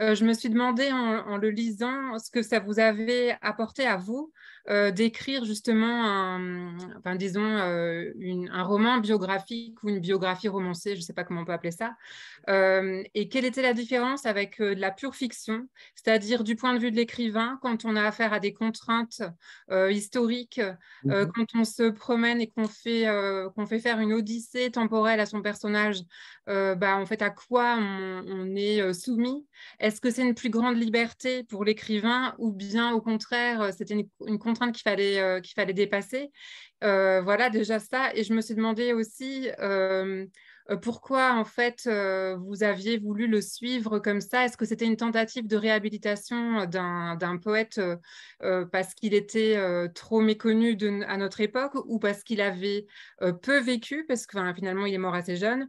euh, je me suis demandé en, le lisant ce que ça vous avait apporté à vous d'écrire justement un, enfin, disons, un roman biographique ou une biographie romancée, je ne sais pas comment on peut appeler ça. et quelle était la différence avec de la pure fiction, c'est-à-dire du point de vue de l'écrivain, quand on a affaire à des contraintes historiques, mmh quand on se promène et qu'on fait, qu'on fait faire une odyssée temporelle à son personnage euh, bah, en fait, à quoi on, est euh, soumis? Est-ce que c'est une plus grande liberté pour l'écrivain ou bien au contraire, euh, c'était une, contrainte qu'il fallait, dépasser Voilà, déjà ça. Et je me suis demandé aussi euh, pourquoi en fait euh, vous aviez voulu le suivre comme ça? Est-ce que c'était une tentative de réhabilitation d'un poète euh, parce qu'il était trop méconnu à notre époque ou parce qu'il avait peu vécu, parce que finalement il est mort assez jeune,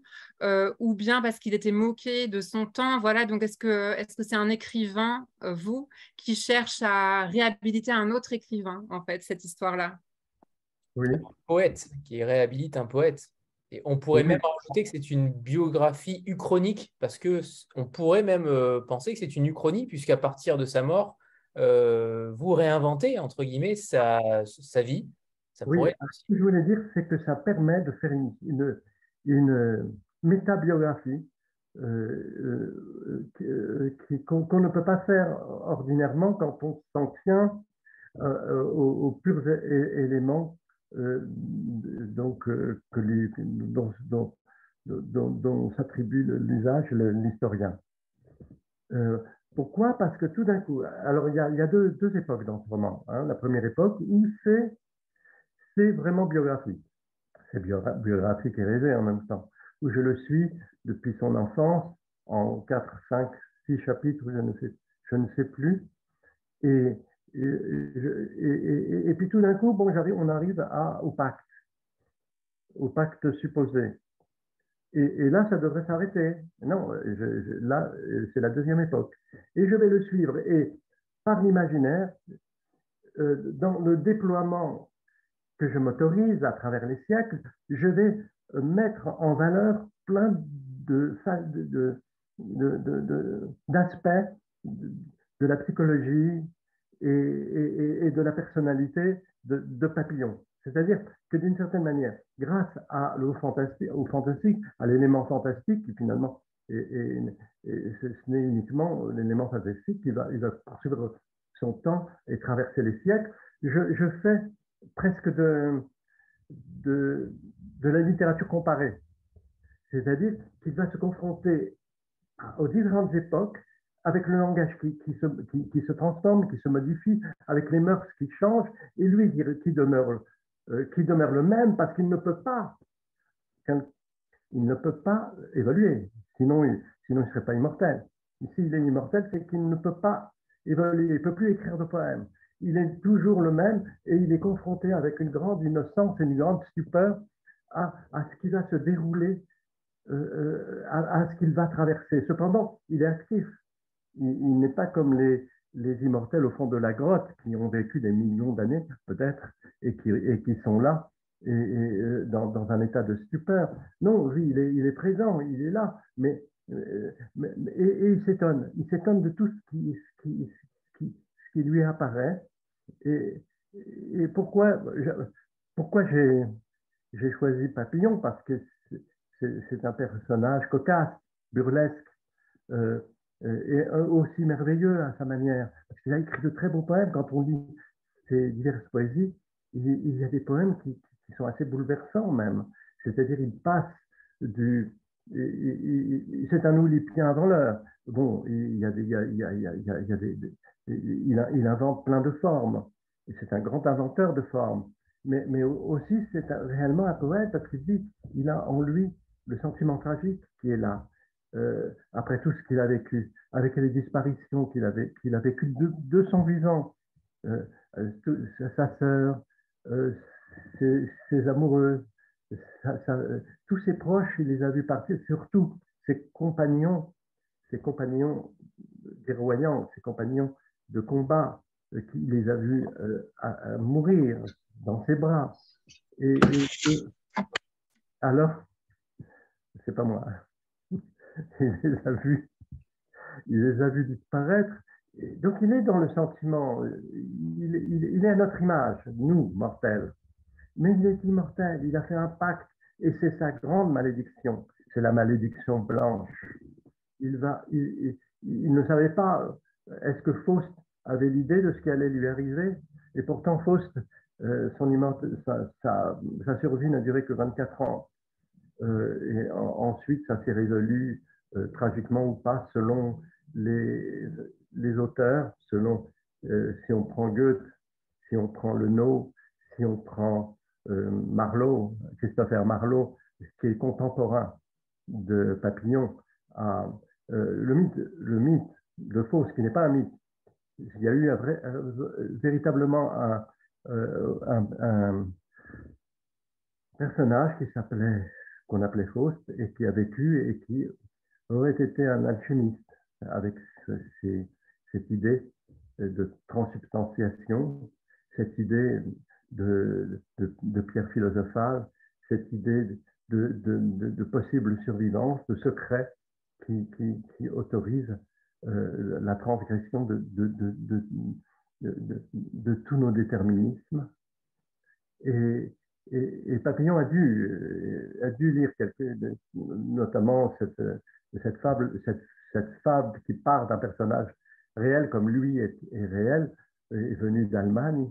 ou bien parce qu'il était moqué de son temps? Voilà, donc est-ce que c'est -ce c'est un écrivain, vous, qui cherche à réhabiliter un autre écrivain, en fait, cette histoire-là? Oui. Un poète qui réhabilite un poète on pourrait même rajouter que c'est une biographie uchronique, parce que on pourrait même euh, penser que c'est une uchronie, puisqu'à partir de sa mort, euh, vous réinventez, entre guillemets, sa, vie. oui, ce que je voulais dire, c'est que ça permet de faire une, une, métabiographie euh, qu'on ne peut pas faire ordinairement quand on s'en tient aux, aux, purs éléments euh, donc, euh, que les, dont, dont, s'attribue l'usage l'historien. Euh, pourquoi? Parce que tout d'un coup, alors il y a, deux, deux, époques dans ce roman. Hein. La première époque où c'est vraiment biographique. C'est biographique et rêvé en même temps, où je le suis depuis son enfance en 4, 5, 6 chapitres, je ne sais, je ne sais plus. Et, et, puis tout d'un coup, bon, on arrive au pacte, au pacte supposé. Et, là, ça devrait s'arrêter. Non, là, c'est la deuxième époque. Et je vais le suivre. Et par l'imaginaire, euh, dans le déploiement que je m'autorise à travers les siècles, je vais mettre en valeur plein de, de, d'aspects de, la psychologie et, de la personnalité de, Papillon. C'est-à-dire que d'une certaine manière, grâce au, fantastique, à l'élément fantastique, qui finalement, ce n'est uniquement l'élément fantastique qui va, il va poursuivre son temps et traverser les siècles, je, fais presque de, de la littérature comparée. C'est-à-dire qu'il va se confronter aux différentes époques, avec le langage qui, se, transforme, qui se modifie, avec les mœurs qui changent, et lui qui demeure, euh, demeure le même parce qu'il ne peut pas, il ne peut pas évoluer, sinon il, ne serait pas immortel. Ici, il est immortel, c'est qu'il ne peut pas évoluer, il ne peut plus écrire de poèmes. Il est toujours le même et il est confronté avec une grande innocence et une grande stupeur à, à ce qui va se dérouler euh, euh, à, ce qu'il va traverser. Cependant, il est actif. Il, n'est pas comme les, les, immortels au fond de la grotte qui ont vécu des millions d'années peut-être et qui, et qui sont là et, euh, dans, dans, un état de stupeur. Non, lui, il est, il est présent, il est là, mais, et, il s'étonne. Il s'étonne de tout ce qui, ce qui, qui, ce qui lui apparaît. Et, et pourquoi, pourquoi j'ai choisi Papillon? Parce que c'est un personnage cocasse, burlesque, euh, euh, et aussi merveilleux à sa manière. Parce qu'il a écrit de très beaux poèmes. Quand on lit ses diverses poésies, il, y a des poèmes qui, sont assez bouleversants même. C'est-à-dire, il passe du. C'est un oulipien avant l'heure. Bon, il, invente plein de formes. C'est un grand inventeur de formes. Mais, aussi, c'est réellement un poète parce qu'il il a en lui le sentiment tragique qui est là, euh, après tout ce qu'il a vécu, avec les disparitions qu'il a, qu'il a vécues de, son vivant, euh, euh, sa sœur, ses, amoureux, tous ses proches, il les a vus partir, surtout ses compagnons, ses compagnons guerroyants, ses compagnons de combat, qu'il les a vus mourir dans ses bras. et alors, c'est pas moi. Il les a vus, il les a vus disparaître. Donc il est dans le sentiment, il, est à notre image, nous, mortels. Mais il est immortel, il a fait un pacte, et c'est sa grande malédiction, c'est la malédiction blanche. Il, va, il, ne savait pas, est-ce que Faust avait l'idée de ce qui allait lui arriver? Et pourtant, Faust, euh, son sa, sa survie n'a duré que 24 ans. Euh, et ensuite, ça s'est résolu euh, tragiquement ou pas selon les, auteurs, selon euh, si on prend Goethe, si on prend Le No, si on prend Marlowe, Christopher Marlowe, qui est contemporain de Papillon, le, mythe, le mythe de Faust, qui n'est pas un mythe. Il y a eu véritablement un personnage qui s'appelait qu'on appelait Faust et qui a vécu et qui aurait été un alchimiste avec cette idée de transubstantiation, cette idée de, de, pierre philosophale, cette idée de, de, possible survivance, de secret qui, qui, autorise euh, la transgression de, tous nos déterminismes. Et, et, Papillon a dû, euh, a dû lire quelque, notamment cette, cette, fable, cette, cette fable qui part d'un personnage réel comme lui est, réel, est venu d'Allemagne,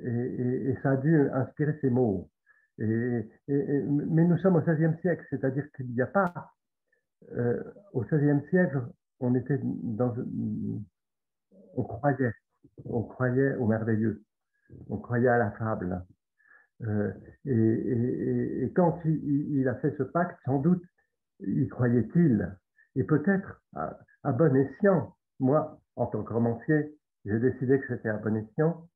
et, et, ça a dû inspirer ses mots. Et, mais nous sommes au XVIe siècle, c'est-à-dire qu'il n'y a pas. Euh, au XVIe siècle, on était dans. On croyait, on croyait au merveilleux, on croyait à la fable. Euh, et, quand il, a fait ce pacte, sans doute, y croyait-il. Et peut-être à, bon escient. Moi, en tant que romancier, j'ai décidé que c'était à bon escient.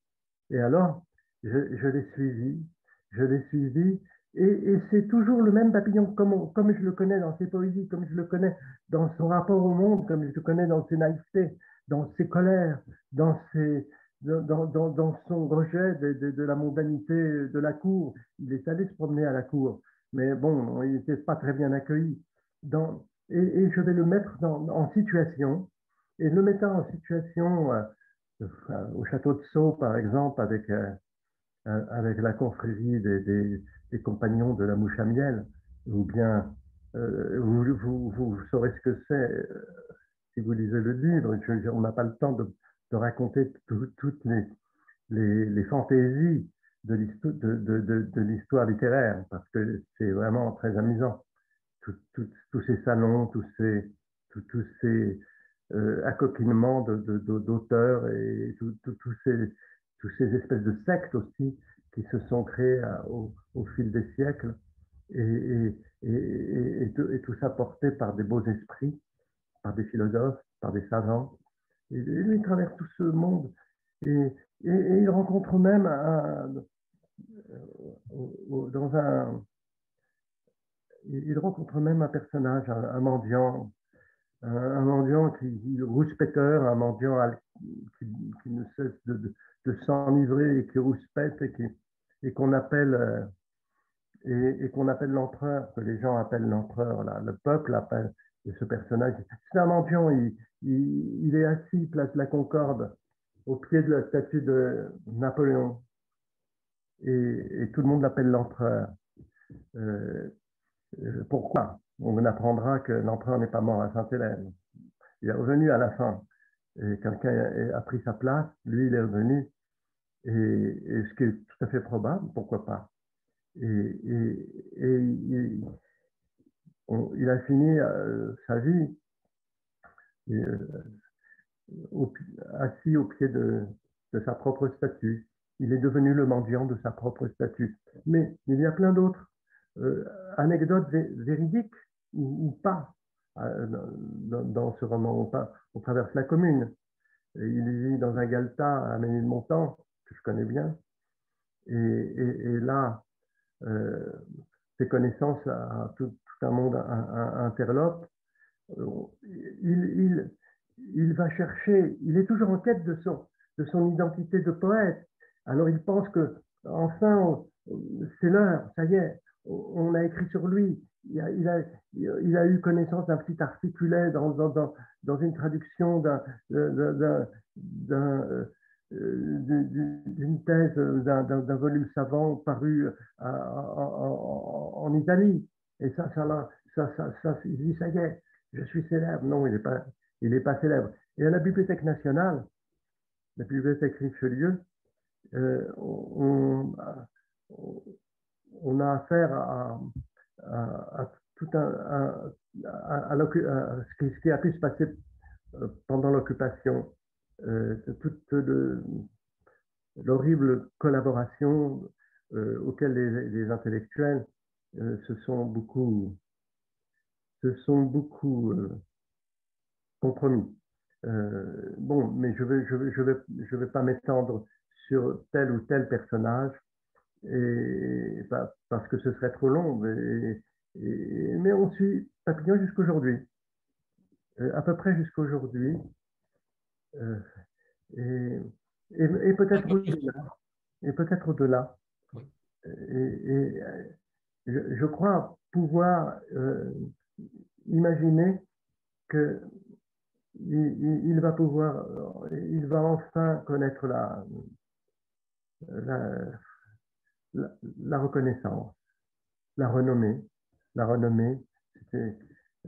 Et alors, je, l'ai suivi, je l'ai suivi, et, c'est toujours le même papillon, comme je le connais dans ses poésies, comme je le connais dans son rapport au monde, comme je le connais dans ses naïvetés, dans ses colères, dans, ses, dans, son rejet de, la mondanité de la cour. Il est allé se promener à la cour, mais bon, il n'était pas très bien accueilli. Et, je vais le mettre en situation, et le mettant en situation euh, au château de Sceaux, par exemple, avec... Euh, euh, la confrérie des, compagnons de la mouche à miel, ou bien euh, vous, saurez ce que c'est euh, si vous lisez le livre. on n'a pas le temps de, de raconter toutes les, fantaisies de l'histoire littéraire, parce que c'est vraiment très amusant. tous ces salons, tous ces, tous euh, accoquinements d'auteurs et tous ces espèces de sectes aussi qui se sont créées au, fil des siècles et, tout, ça porté par des beaux esprits, par des philosophes, par des savants. Et, lui, il traverse tout ce monde et, il rencontre même un, euh, dans un, il rencontre même un personnage, un, mendiant, un, mendiant qui, rouspéteur, un mendiant qui, qui ne cesse de, de s'enivrer et qui rouspète et, et qu'on appelle, euh, et, qu'on appelle l'empereur, que les gens appellent l'empereur, le peuple appelle ce personnage. C'est un mendiant, il, il, est assis place la Concorde, au pied de la statue de Napoléon, et, tout le monde l'appelle l'empereur. Euh, euh, pourquoi? On apprendra que l'empereur n'est pas mort à Sainte-Hélène. Il est revenu à la fin quelqu'un a pris sa place, lui il est revenu, et, ce qui est tout à fait probable, pourquoi pas. Et, et, il a fini euh, sa vie euh, assis au pied de, sa propre statue. Il est devenu le mendiant de sa propre statue. Mais il y a plein d'autres euh, anecdotes véridiques ou, pas dans, ce roman. On, on traverse la commune. il vit dans un galetas à Ménilmontant que je connais bien. Et, là, euh, ses connaissances à tout, un monde interlope. Il, va chercher, il est toujours en quête de son, de son identité de poète. Alors il pense que, enfin, c'est l'heure, ça y est, on a écrit sur lui. Il a, eu connaissance d'un petit articulet dans, dans, dans, une traduction d'un d'une thèse, d'un volume savant paru en, Italie. Et ça, ça, ça, ça, ça, ça y est, je suis célèbre. Non, il n'est pas, il est pas célèbre. Et à la Bibliothèque nationale, la Bibliothèque Richelieu, euh, on, a affaire à, tout un, ce qui a pu se passer euh, pendant l'occupation euh, toute l'horrible collaboration euh, auquel les, intellectuels se sont beaucoup, se sont beaucoup compromis. bon, mais je ne vais, je vais, je vais, je vais pas m'étendre sur tel ou tel personnage, et, parce que ce serait trop long. Mais, mais on suit Papillon jusqu'aujourd'hui, à peu près jusqu'aujourd'hui. Euh, et, et, peut-être au-delà. Et peut-être au-delà. Et, je, crois pouvoir euh, imaginer que il, va pouvoir, il va enfin connaître la, la, reconnaissance, la renommée. La renommée, c'était,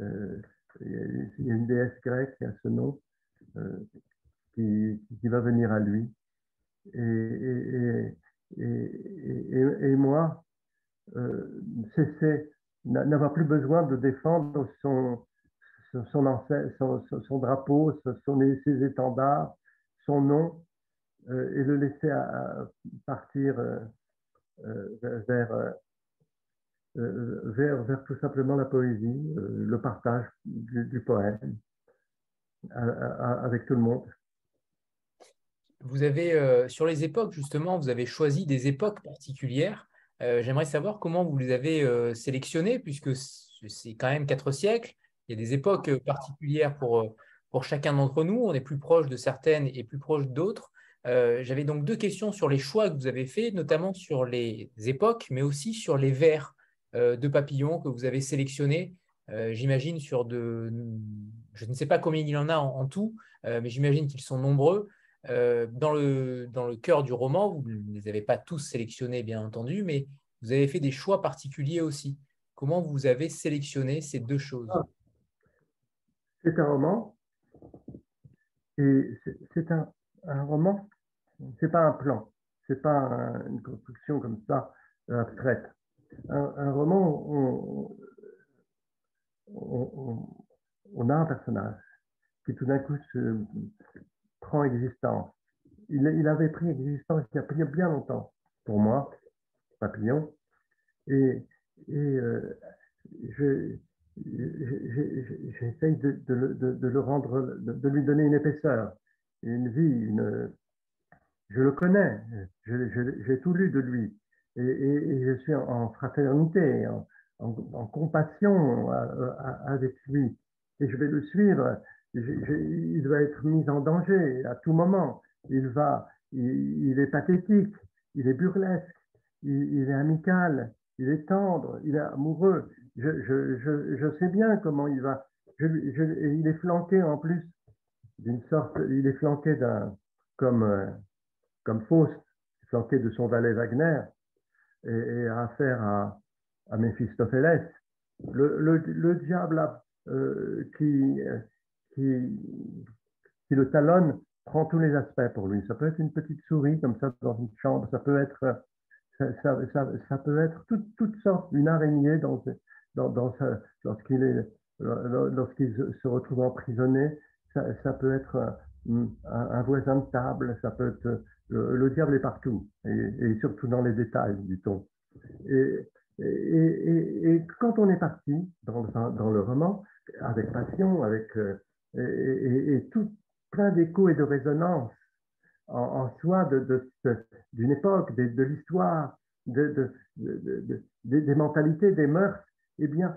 euh, il y a une déesse grecque qui a ce nom, qui, qui, va venir à lui. Et, et, et, moi, n'avoir plus besoin de défendre son, son, drapeau, ses étendards, son nom, et le laisser partir vers, vers, vers, tout simplement la poésie, le partage du poème avec tout le monde. Vous avez, euh, sur les époques, justement, vous avez choisi des époques particulières. Euh, j'aimerais savoir comment vous les avez euh, sélectionnées, puisque c'est quand même quatre siècles. Il y a des époques particulières pour, pour chacun d'entre nous. On est plus proche de certaines et plus proche d'autres. J'avais donc deux questions sur les choix que vous avez faits, notamment sur les époques, mais aussi sur les vers de papillons que vous avez sélectionnés. j'imagine sur de, je ne sais pas combien il en a en tout, mais j'imagine qu'ils sont nombreux. Euh, dans, le, cœur du roman, vous ne les avez pas tous sélectionnés, bien entendu, mais vous avez fait des choix particuliers aussi. Comment vous avez sélectionné ces deux choses? Ah. C'est un roman, et c'est un, un, roman, c'est pas un plan, c'est pas une construction comme ça abstraite. Un, roman, on, on, on, a un personnage qui tout d'un coup se, prend existence. Il, avait pris existence il y a bien longtemps, pour moi, Papillon. Et, et euh, j'essaye de, le rendre, de, lui donner une épaisseur, une vie. Une, je le connais, j'ai tout lu de lui. Et, je suis en, fraternité, en, en, compassion avec lui. Et je vais le suivre il va être mis en danger à tout moment. Il va, il, est pathétique, il est burlesque, il, est amical, il est tendre, il est amoureux. Je, sais bien comment il va. il est flanqué en plus d'une sorte, il est flanqué d'un, comme, euh, comme Faust, flanqué de son valet Wagner, et, a affaire à, à Méphistophélès. Le, le, le diable euh, qui, qui, le talonne prend tous les aspects pour lui. Ça peut être une petite souris comme ça dans une chambre, ça peut être, ça, peut être tout, toutes sortes, une araignée dans, dans, lorsqu'il est, se retrouve emprisonné, ça, peut être un, voisin de table, ça peut être, le, diable est partout, et, et, surtout dans les détails, dit-on. Et, et, et, quand on est parti dans, dans le roman, avec passion, avec, euh, et, tout plein d'échos et de résonances en, soi de, d'une époque, de, de l'histoire, de, des mentalités, des mœurs, eh bien,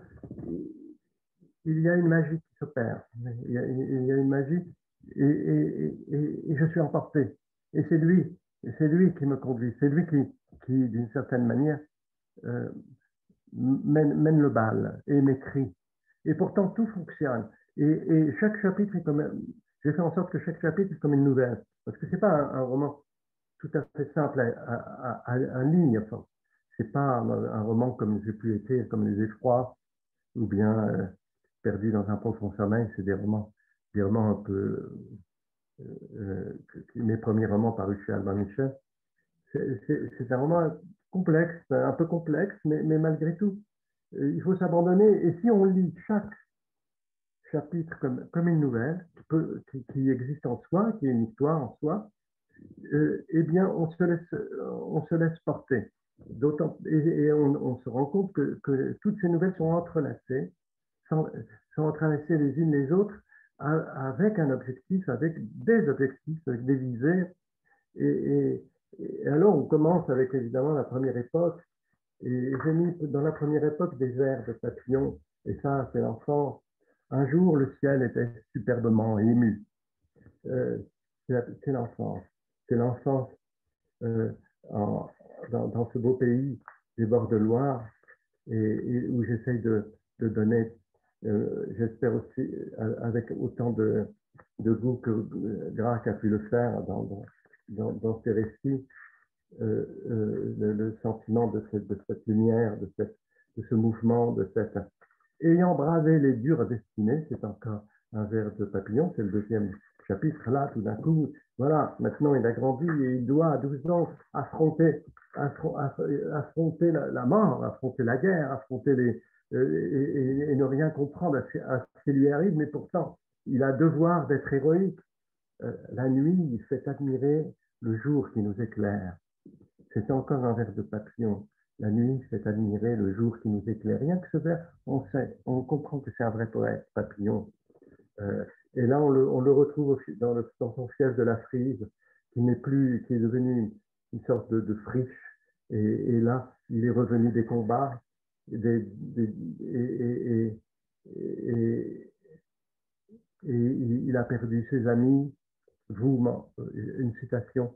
il y a une magie qui s'opère. Il, il y a une magie et, et, je suis emporté. Et c'est lui, c'est lui qui me conduit, c'est lui qui, qui d'une certaine manière, euh, mène, mène, le bal et m'écrit. Et pourtant, tout fonctionne. Et, chaque chapitre est comme. J'ai fait en sorte que chaque chapitre est comme une nouvelle. Parce que ce n'est pas un, roman tout à fait simple à, à, ligne. Enfin, ce n'est pas un, roman comme j'ai pu écrire, comme Les Effrois, ou bien euh, Perdu dans un profond sommeil. C'est des romans, des romans un peu. Euh, euh, mes premiers romans parus chez Albin Michel. C'est un roman complexe, un peu complexe, mais malgré tout, il faut s'abandonner. Et si on lit chaque chapitre comme, comme une nouvelle qui, qui, existe en soi, qui est une histoire en soi, euh, eh bien, on se laisse, on se laisse porter. Et, on, se rend compte que, que, toutes ces nouvelles sont entrelacées, sont, sont entrelacées les unes les autres avec un objectif, avec des objectifs, des visées. Et, et, alors, on commence avec évidemment la première époque. Et j'ai mis dans la première époque des vers de papillons. Et ça, c'est l'enfant un jour, le ciel était superbement ému. Euh, c'est l'enfance. C'est l'enfance euh, dans, ce beau pays des bords de Loire et, où j'essaye de, donner, euh, j'espère aussi, avec autant de, goût que Grac a pu le faire dans, dans, ses récits, le, sentiment de cette, lumière, de ce mouvement, de cette Ayant bravé les dures destinées, c'est encore un vers de papillon, c'est le deuxième chapitre. Là, tout d'un coup, Voilà, maintenant il a grandi et il doit à 12 ans affronter, la, mort, affronter la guerre, affronter les, euh, et, ne rien comprendre à ce, qui lui arrive, mais pourtant il a devoir d'être héroïque. Euh, la nuit, il fait admirer le jour qui nous éclaire. C'est encore un vers de papillon. La nuit fait admirer le jour qui nous éclaire. Rien que ce vers, on sait, on comprend que c'est un vrai poète, papillon. Euh, et là, on le, retrouve dans, le, son fief de la frise, qui n'est plus, qui est devenu une sorte de, friche. Et, là, il est revenu des combats, et, il a perdu ses amis. Vous, une citation,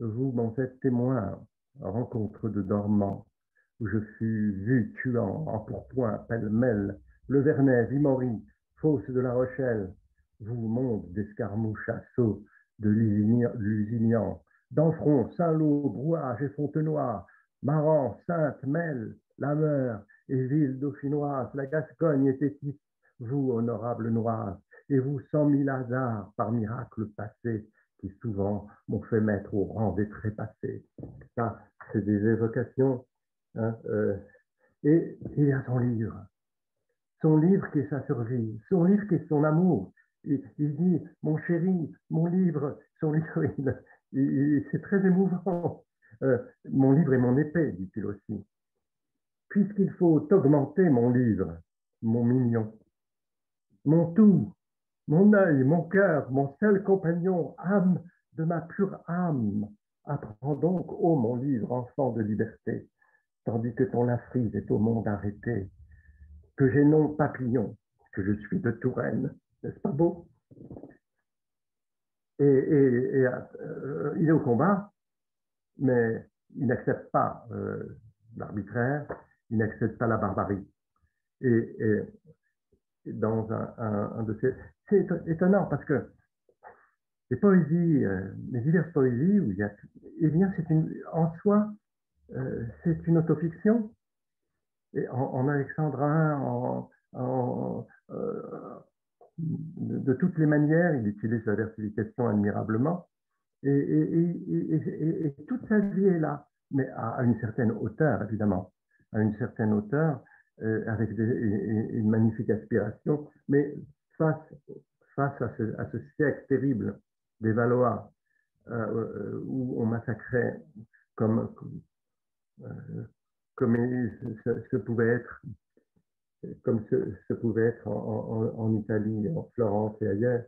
vous m'en faites témoin, rencontre de dormants, je fus vu tuant en pourpoint pêle-mêle, le Vernet, Vimory, fosse de la Rochelle, vous monde d'escarmouches assaut de Lusignan, d'Enfront, Saint-Lô, Brouage et Fontenoy, Maran, Sainte, Melle, La Meure et ville dauphinoise, la Gascogne et Tétis, vous, honorable Noise, et vous, cent mille hasards par miracle passé, qui souvent m'ont fait mettre au rang des trépassés. Ça, c'est des évocations. Hein, euh, et il y a son livre, son livre qui est sa survie, son livre qui est son amour, il, dit, mon chéri, mon livre, son livre, c'est très émouvant. Euh, mon livre est mon épée, dit-il aussi. Puisqu'il faut augmenter mon livre, mon mignon, mon tout, mon œil, mon cœur, mon seul compagnon, âme de ma pure âme, apprends donc, ô mon livre, enfant de liberté, tandis que ton lafrise est au monde arrêté, que j'ai nom papillon, que je suis de Touraine, n'est-ce pas beau? Et, euh, il est au combat, mais il n'accepte pas euh, l'arbitraire, il n'accepte pas la barbarie. Et, dans un, de ces... C'est étonnant parce que les poésies, euh, les diverses poésies, où il y a, eh bien, c'est en soi, c'est une autofiction. Et en, en alexandrin, en, de, toutes les manières, il utilise la versification admirablement, et, toute sa vie est là, mais à, une certaine hauteur, évidemment, à une certaine hauteur, euh, avec une magnifique aspiration, mais face, face à, ce, siècle terrible des Valois, euh, euh, où on massacrait comme, comme ce pouvait être comme ce, pouvait être en, Italie, en Florence et ailleurs.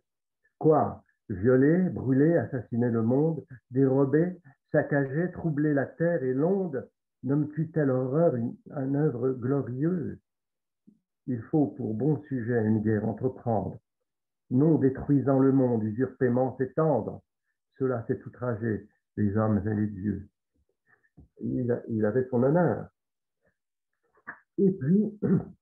Quoi? Violer, brûler, assassiner le monde, dérober, saccager, troubler la terre et l'onde, nomme-tu telle horreur une, œuvre glorieuse? Il faut pour bon sujet une guerre entreprendre, non détruisant le monde, usurpément s'étendre. Cela c'est outrager les hommes et les dieux. Il, avait son honneur. Et puis,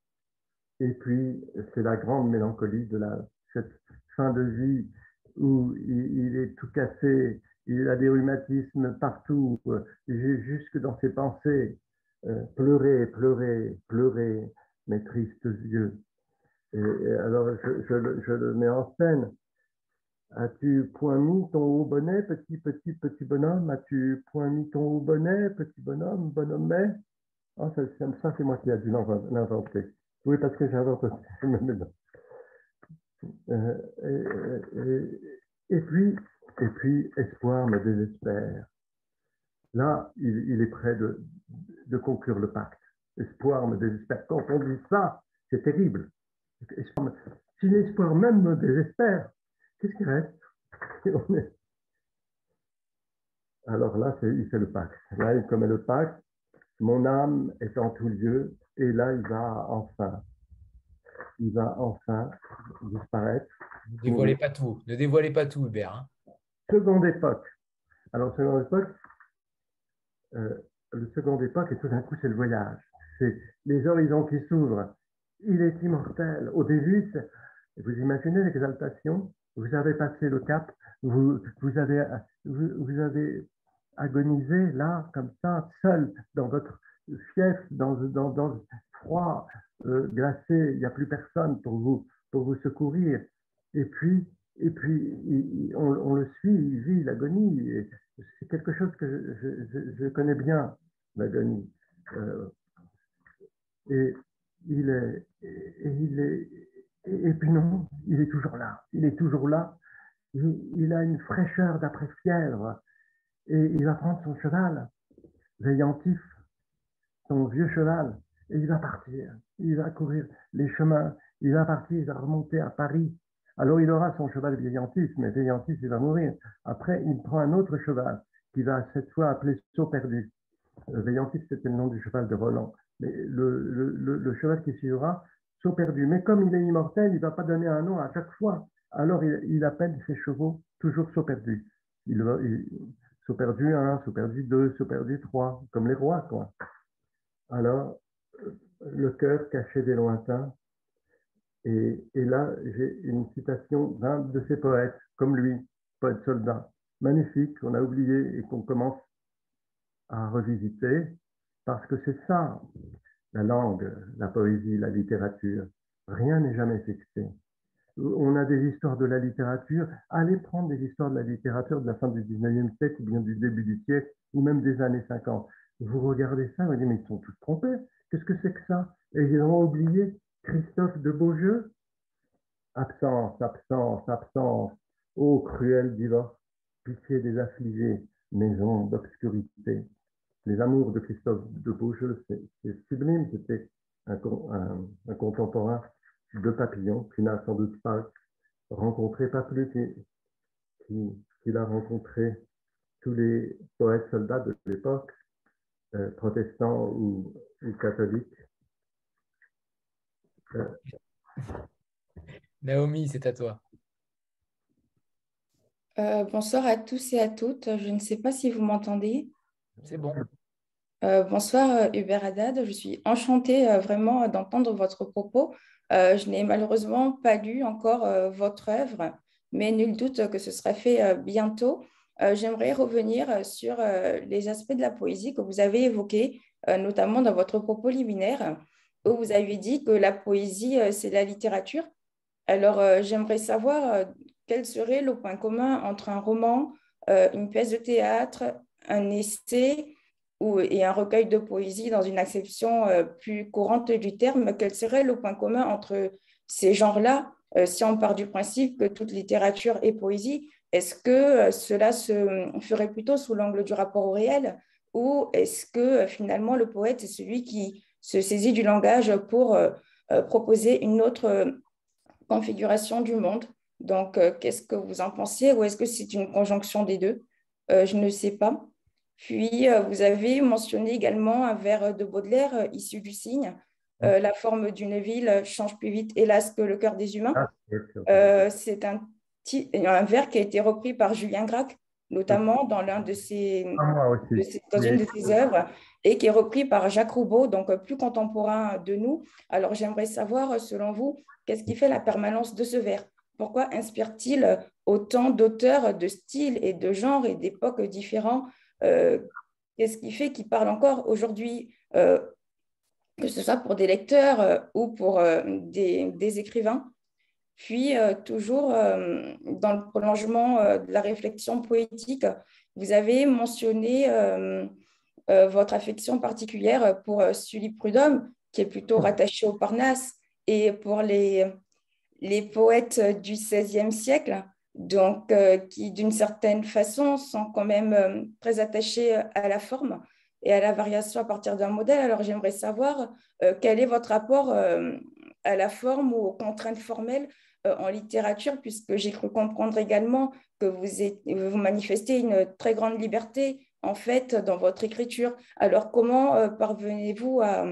Et puis, c'est la grande mélancolie de la, cette fin de vie où il, est tout cassé, il a des rhumatismes partout, jusque dans ses pensées. Euh, pleurer, pleurer, pleurer, mes tristes yeux. Et, alors, je, le mets en scène. As-tu point mis ton haut bonnet, petit, petit, petit bonhomme? As-tu point mis ton haut bonnet, petit bonhomme, bonhomme mais oh, ça, ça c'est moi qui ai dû l'inventer. Oui, parce que j'avais euh, et, puis, et puis, espoir me désespère. Là, il, est prêt de, conclure le pacte. Espoir me désespère. Quand on dit ça, c'est terrible. Si l'espoir même me désespère, qu'est-ce qui reste? Alors là, il fait le pacte. Là, il commet le pacte. Mon âme est en tout lieu et là, il va enfin, il va enfin disparaître. Ne dévoilez pas tout, ne dévoilez pas tout, Hubert. Hein. Seconde époque. Alors, seconde époque, euh, le seconde époque, et tout d'un coup, c'est le voyage. C'est les horizons qui s'ouvrent. Il est immortel. Au début, vous imaginez l'exaltation? Vous avez passé le cap, vous, avez, vous, avez agonisé là, comme ça, seul, dans votre fief, dans, dans, dans froid, euh, glacé, il n'y a plus personne pour vous, pour vous secourir. Et puis, et puis on, le suit, il vit l'agonie. C'est quelque chose que je, connais bien, l'agonie. Euh, et il est, et puis non, il est toujours là. Il est toujours là. Il, a une fraîcheur d'après-fièvre. Et il va prendre son cheval, veillantif, son vieux cheval, et il va partir. Il va courir les chemins. Il va partir, il va remonter à Paris. Alors il aura son cheval veillantif, mais veillantif, il va mourir. Après, il prend un autre cheval qui va cette fois appeler Saut perdu. Euh, veillantif, c'était le nom du cheval de Roland. Mais le, cheval qui suivra, Saut perdu. Mais comme il est immortel, il ne va pas donner un nom à chaque fois. Alors il, appelle ses chevaux toujours Saut perdu. Il, il, saut perdu 1, saut perdu 2, saut perdu 3, comme les rois. Alors, le cœur caché des lointains. Et, et là, j'ai une citation d'un de ces poètes, comme lui, poète soldat, magnifique, qu'on a oublié et qu'on commence à revisiter, parce que c'est ça, la langue, la poésie, la littérature. Rien n'est jamais fixé. On a des histoires de la littérature. Allez prendre des histoires de la littérature de la fin du 19e siècle ou bien du début du siècle ou même des années 50. Vous regardez ça, vous dites, mais ils sont tous trompés. Qu'est-ce que c'est que ça? Et ils ont oublié Christophe de Beaujeu? Absence, absence, absence. Ô cruel divorce, pitié des affligés, maison d'obscurité. Les amours de Christophe de Beaujeu, c'est sublime. C'était un, contemporain de Papillon qui n'a sans doute pas rencontré, pas plus qu'il a rencontré tous les poètes soldats de l'époque, euh, protestants ou, catholiques. Euh. Naomi, c'est à toi. Euh, bonsoir à tous et à toutes. Je ne sais pas si vous m'entendez. C'est bon. bonsoir Hubert Haddad. Je suis enchantée vraiment d'entendre votre propos. je n'ai malheureusement pas lu encore votre œuvre, mais nul doute que ce sera fait bientôt. Euh, j'aimerais revenir euh, sur euh, les aspects de la poésie que vous avez évoqués, notamment dans votre propos liminaire, où vous avez dit que la poésie, c'est la littérature. Alors, j'aimerais savoir quel serait le point commun entre un roman, une pièce de théâtre, un essai ou, et un recueil de poésie dans une acception plus courante du terme. Quel serait le point commun entre ces genres-là, si on part du principe que toute littérature est poésie est-ce que euh, cela se ferait plutôt sous l'angle du rapport au réel? Ou est-ce que euh, finalement le poète est celui qui se saisit du langage pour euh, proposer une autre configuration du monde? Donc, qu'est-ce que vous en pensez? Ou est-ce que c'est une conjonction des deux? Je ne sais pas. Puis, vous avez mentionné également un vers de Baudelaire issu du cygne. la forme d'une ville change plus vite, hélas, que le cœur des humains. Ah, c'est un un vers qui a été repris par Julien Gracq, notamment dans, l'un de ses, ah, dans une de ses œuvres, et qui est repris par Jacques Roubaud, donc plus contemporain de nous. Alors j'aimerais savoir, selon vous, qu'est-ce qui fait la permanence de ce vers Pourquoi inspire-t-il autant d'auteurs de styles et de genres et d'époques différents euh, Qu'est-ce qui fait qu'il parle encore aujourd'hui euh, que ce soit pour des lecteurs euh, ou pour des, des, écrivains. Puis, euh, toujours euh, dans le prolongement euh, de la réflexion poétique, vous avez mentionné votre affection particulière pour Sully Prudhomme, qui est plutôt rattaché au Parnasse, et pour les, les poètes du XVIe siècle, donc qui d'une certaine façon sont quand même très attachés à la forme et à la variation à partir d'un modèle. Alors j'aimerais savoir quel est votre rapport à la forme ou aux contraintes formelles euh, en littérature, puisque j'ai cru comprendre également que vous, manifestez une très grande liberté en fait dans votre écriture. Alors comment euh, parvenez-vous à,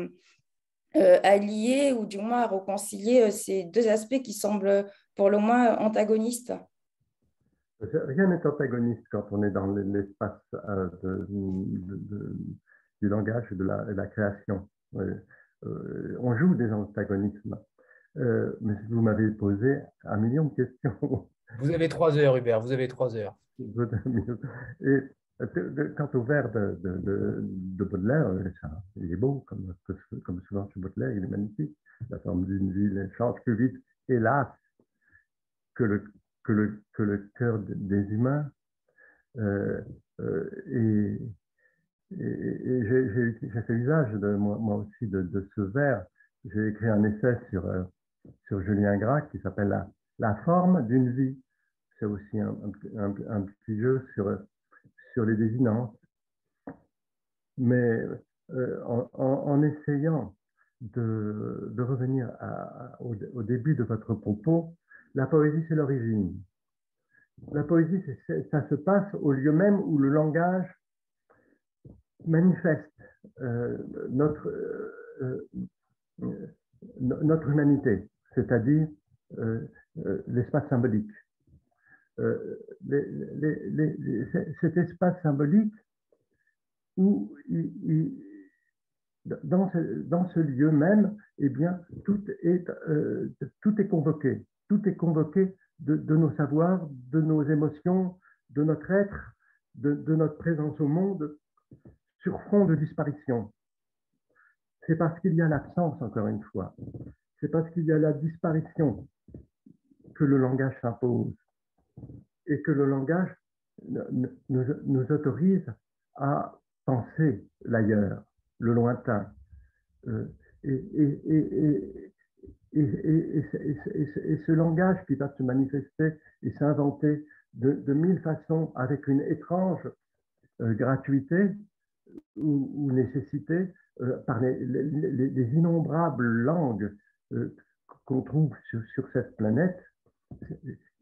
euh, à, lier ou du moins à réconcilier ces deux aspects qui semblent pour le moins antagonistes? Rien n'est antagoniste quand on est dans l'espace du langage et de la, création. on joue des antagonismes. Euh, mais vous m'avez posé un million de questions. Vous avez trois heures, Hubert, vous avez trois heures. Et quant au vers de, de, de, Baudelaire, euh, il est beau, comme, comme souvent chez Baudelaire, il est magnifique. La forme d'une ville change plus vite, hélas, que le, que le, cœur des humains. Euh, euh, et, j'ai fait usage de, moi, aussi de, ce vers. J'ai écrit un essai sur, euh, sur Julien Gracq qui s'appelle la, forme d'une vie. C'est aussi un, petit jeu sur, sur les désinences. Mais en, essayant de, revenir au, début de votre propos, la poésie, c'est l'origine. La poésie, ça se passe au lieu même où le langage manifeste euh, notre, euh, euh, notre humanité, c'est-à-dire l'espace symbolique. Cet espace symbolique où dans, ce, lieu même, eh bien, tout est, tout est convoqué. Tout est convoqué de, nos savoirs, de nos émotions, de notre être, de, notre présence au monde, sur fond de disparition. C'est parce qu'il y a l'absence, encore une fois. C'est parce qu'il y a la disparition que le langage s'impose et que le langage nous, autorise à penser l'ailleurs, le lointain. et, et, ce langage qui va se manifester et s'inventer de, mille façons avec une étrange euh, gratuité, ou, nécessité euh, par les, innombrables langues euh, qu'on trouve sur, cette planète,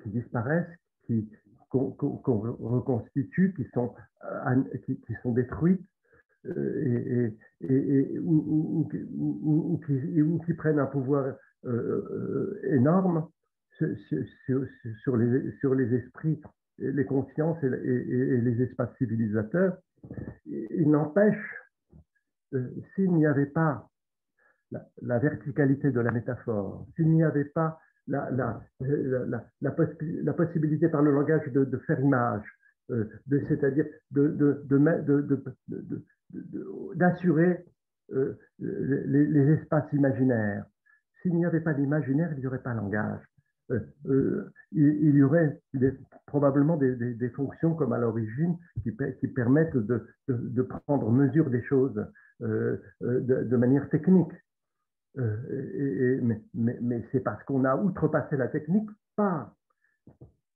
qui disparaissent, qui, qu'on, reconstitue, qui sont, euh, qui, sont détruites et, et, ou, qui, prennent un pouvoir énorme sur, les, sur les esprits, les consciences et, les espaces civilisateur il n'empêche, euh, s'il n'y avait pas la, verticalité de la métaphore, s'il n'y avait pas la, la, la, possibilité par le langage de, faire image, euh, c'est-à-dire d'assurer euh, les, les, espaces imaginaires. S'il n'y avait pas d'imaginaire, il n'y aurait pas langage. Euh, euh, il, y aurait probablement des, fonctions comme à l'origine qui, permettent de, prendre mesure des choses euh, de, manière technique. Mais, c'est parce qu'on a outrepassé la technique par,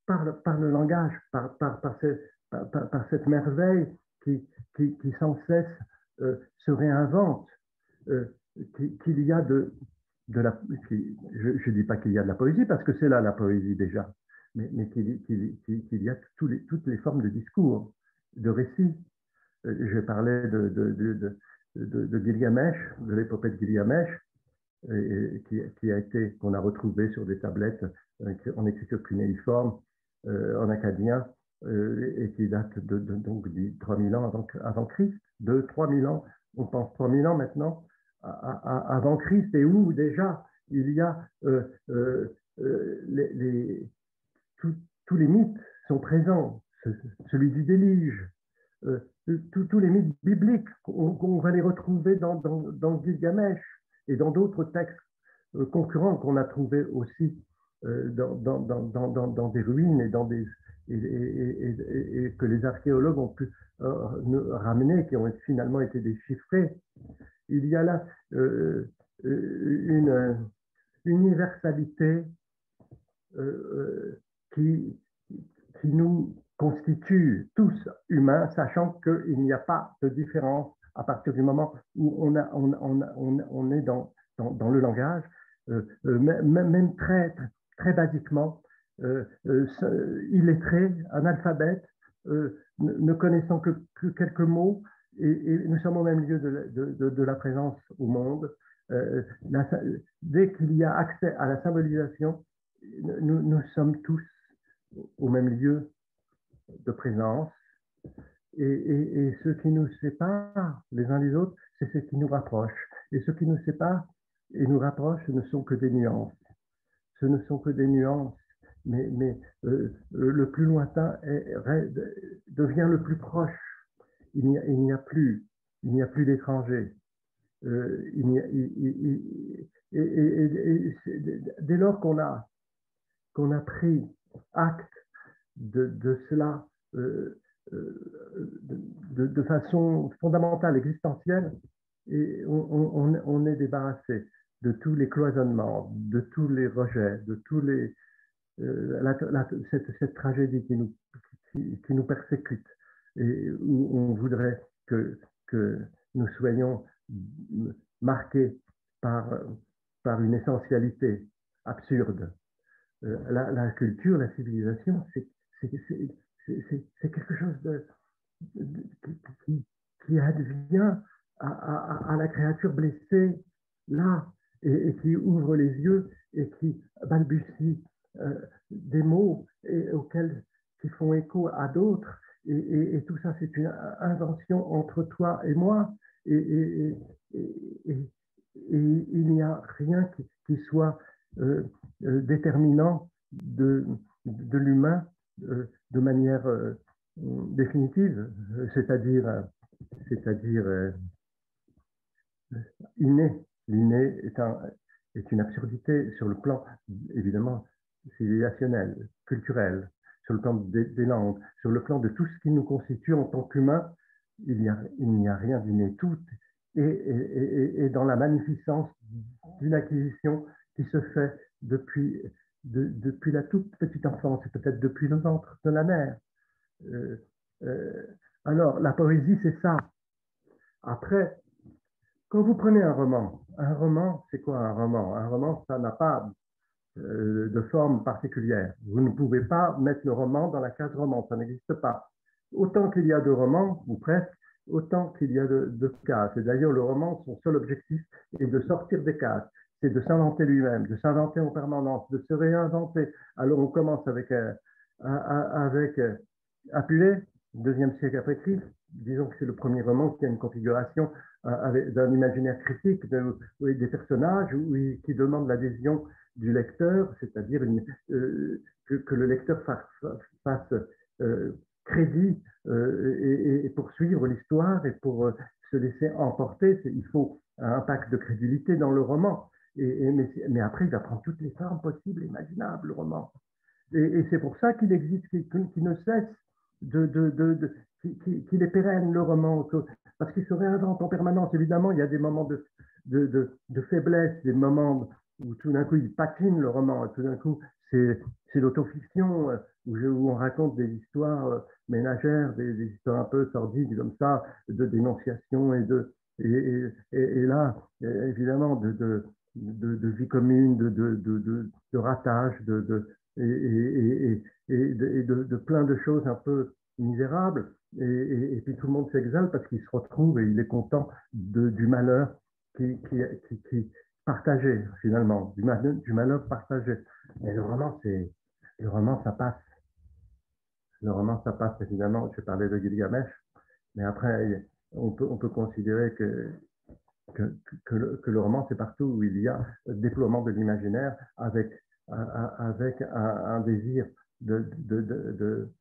le, langage, par, cette merveille qui, sans cesse se réinvente, qu'il y a de, la, je ne dis pas qu'il y a de la poésie, parce que c'est là la poésie déjà, mais, qu'il y a toutes les formes de discours, de récits. Euh, je parlais de, de, de, de, de Gilgamesh, de l'épopée de Gilgamesh, qui, a été, qu'on a retrouvé sur des tablettes en écriture cunéiforme, euh, en acadien, euh, et qui date de, donc 3000 ans avant Christ, de 3000 ans, on pense 3000 ans maintenant, avant Christ et où déjà il y a euh, euh, euh, tous les mythes sont présents, celui du déluge, tous les mythes bibliques, on, va les retrouver dans, dans, Gilgamesh et dans d'autres textes concurrents qu'on a trouvés aussi dans, dans, des ruines dans et, que les archéologues ont pu ramener, qui ont finalement été déchiffrés il y a là euh, euh, une universalité euh, qui, qui nous constitue tous humains, sachant qu'il n'y a pas de différence à partir du moment où on, est dans, le langage, même, très, basiquement, illettré, analphabète, ne connaissant que quelques mots, et, nous sommes au même lieu de, la présence au monde. Euh, dès qu'il y a accès à la symbolisation, nous, sommes tous au même lieu de présence. Et, ce qui nous sépare les uns des autres, c'est ce qui nous rapproche. Et ce qui nous sépare et nous rapproche, ce ne sont que des nuances. Ce ne sont que des nuances. Mais, mais euh, le plus lointain devient le plus proche il n'y a, plus, il n'y a plus d'étrangers. Euh, et, dès lors qu'on a, qu'on a pris acte de, cela de, de, façon fondamentale, existentielle, on, est débarrassé de tous les cloisonnements, de tous les rejets, de tous les, cette, tragédie qui nous, qui, nous persécute et où on voudrait que, nous soyons marqués par, une essentialité absurde. Euh, la, culture, la civilisation, c'est quelque chose qui, advient à, la créature blessée là et, qui ouvre les yeux et qui balbutie euh, des mots auxquels qui font écho à d'autres et, tout ça c'est une invention entre toi et moi. Et, il n'y a rien qui, soit euh, euh, déterminant de, l'humain euh, de manière définitive, c'est-à-dire c'est-à-dire inné. L'inné est, est une absurdité sur le plan évidemment civilisationnel, culturel, sur le plan des, langues, sur le plan de tout ce qui nous constitue en tant qu'humains il n'y a, rien d'inné. Tout et, dans la magnificence d'une acquisition qui se fait depuis, depuis la toute petite enfance, et peut-être depuis le ventre de la mère. Euh, euh, alors, la poésie, c'est ça. Après, quand vous prenez un roman, un roman, c'est quoi un roman? Un roman, ça n'a pas euh, de forme particulière. Vous ne pouvez pas mettre le roman dans la case roman, ça n'existe pas. Autant qu'il y a de romans, ou presque, autant qu'il y a de, cases. Et d'ailleurs, le roman, son seul objectif est de sortir des cases, c'est de s'inventer lui-même, de s'inventer en permanence, de se réinventer. Alors on commence avec, euh, avec euh, Apulé, deuxième siècle après Christ. Disons que c'est le premier roman qui a une configuration d'un imaginaire critique de, des personnages qui demande l'adhésion du lecteur, c'est-à-dire que, le lecteur fasse, fasse crédit euh, et, poursuivre l'histoire et pour euh, se laisser emporter, il faut un pacte de crédulité dans le roman. Et, mais, après, il va toutes les formes possibles, imaginables, le roman. Et, c'est pour ça qu'il existe, qu'il ne cesse de, de, de, qu'il est pérenne, le roman, parce qu'il se réinvente en permanence. Évidemment, il y a des moments de, de, faiblesse, des moments où tout d'un coup il patine le roman, tout d'un coup c'est l'autofiction, euh, où, on raconte des histoires euh, ménagères, des, histoires un peu sordides comme ça, de dénonciation et de et, là, évidemment, de, vie commune, de, ratage, de, et, de, plein de choses un peu misérables. Et, puis tout le monde s'exalte parce qu'il se retrouve et il est content du malheur qui, qui, partagé finalement, du malheur, du malheur partagé. Et le roman, c'est le roman, ça passe. Le roman, ça passe. Évidemment, je parlais de Gilgamesh, mais après, on peut, on peut considérer que, que, que, le, roman, c'est partout où il y a déploiement de l'imaginaire avec, avec un, désir de, de, de,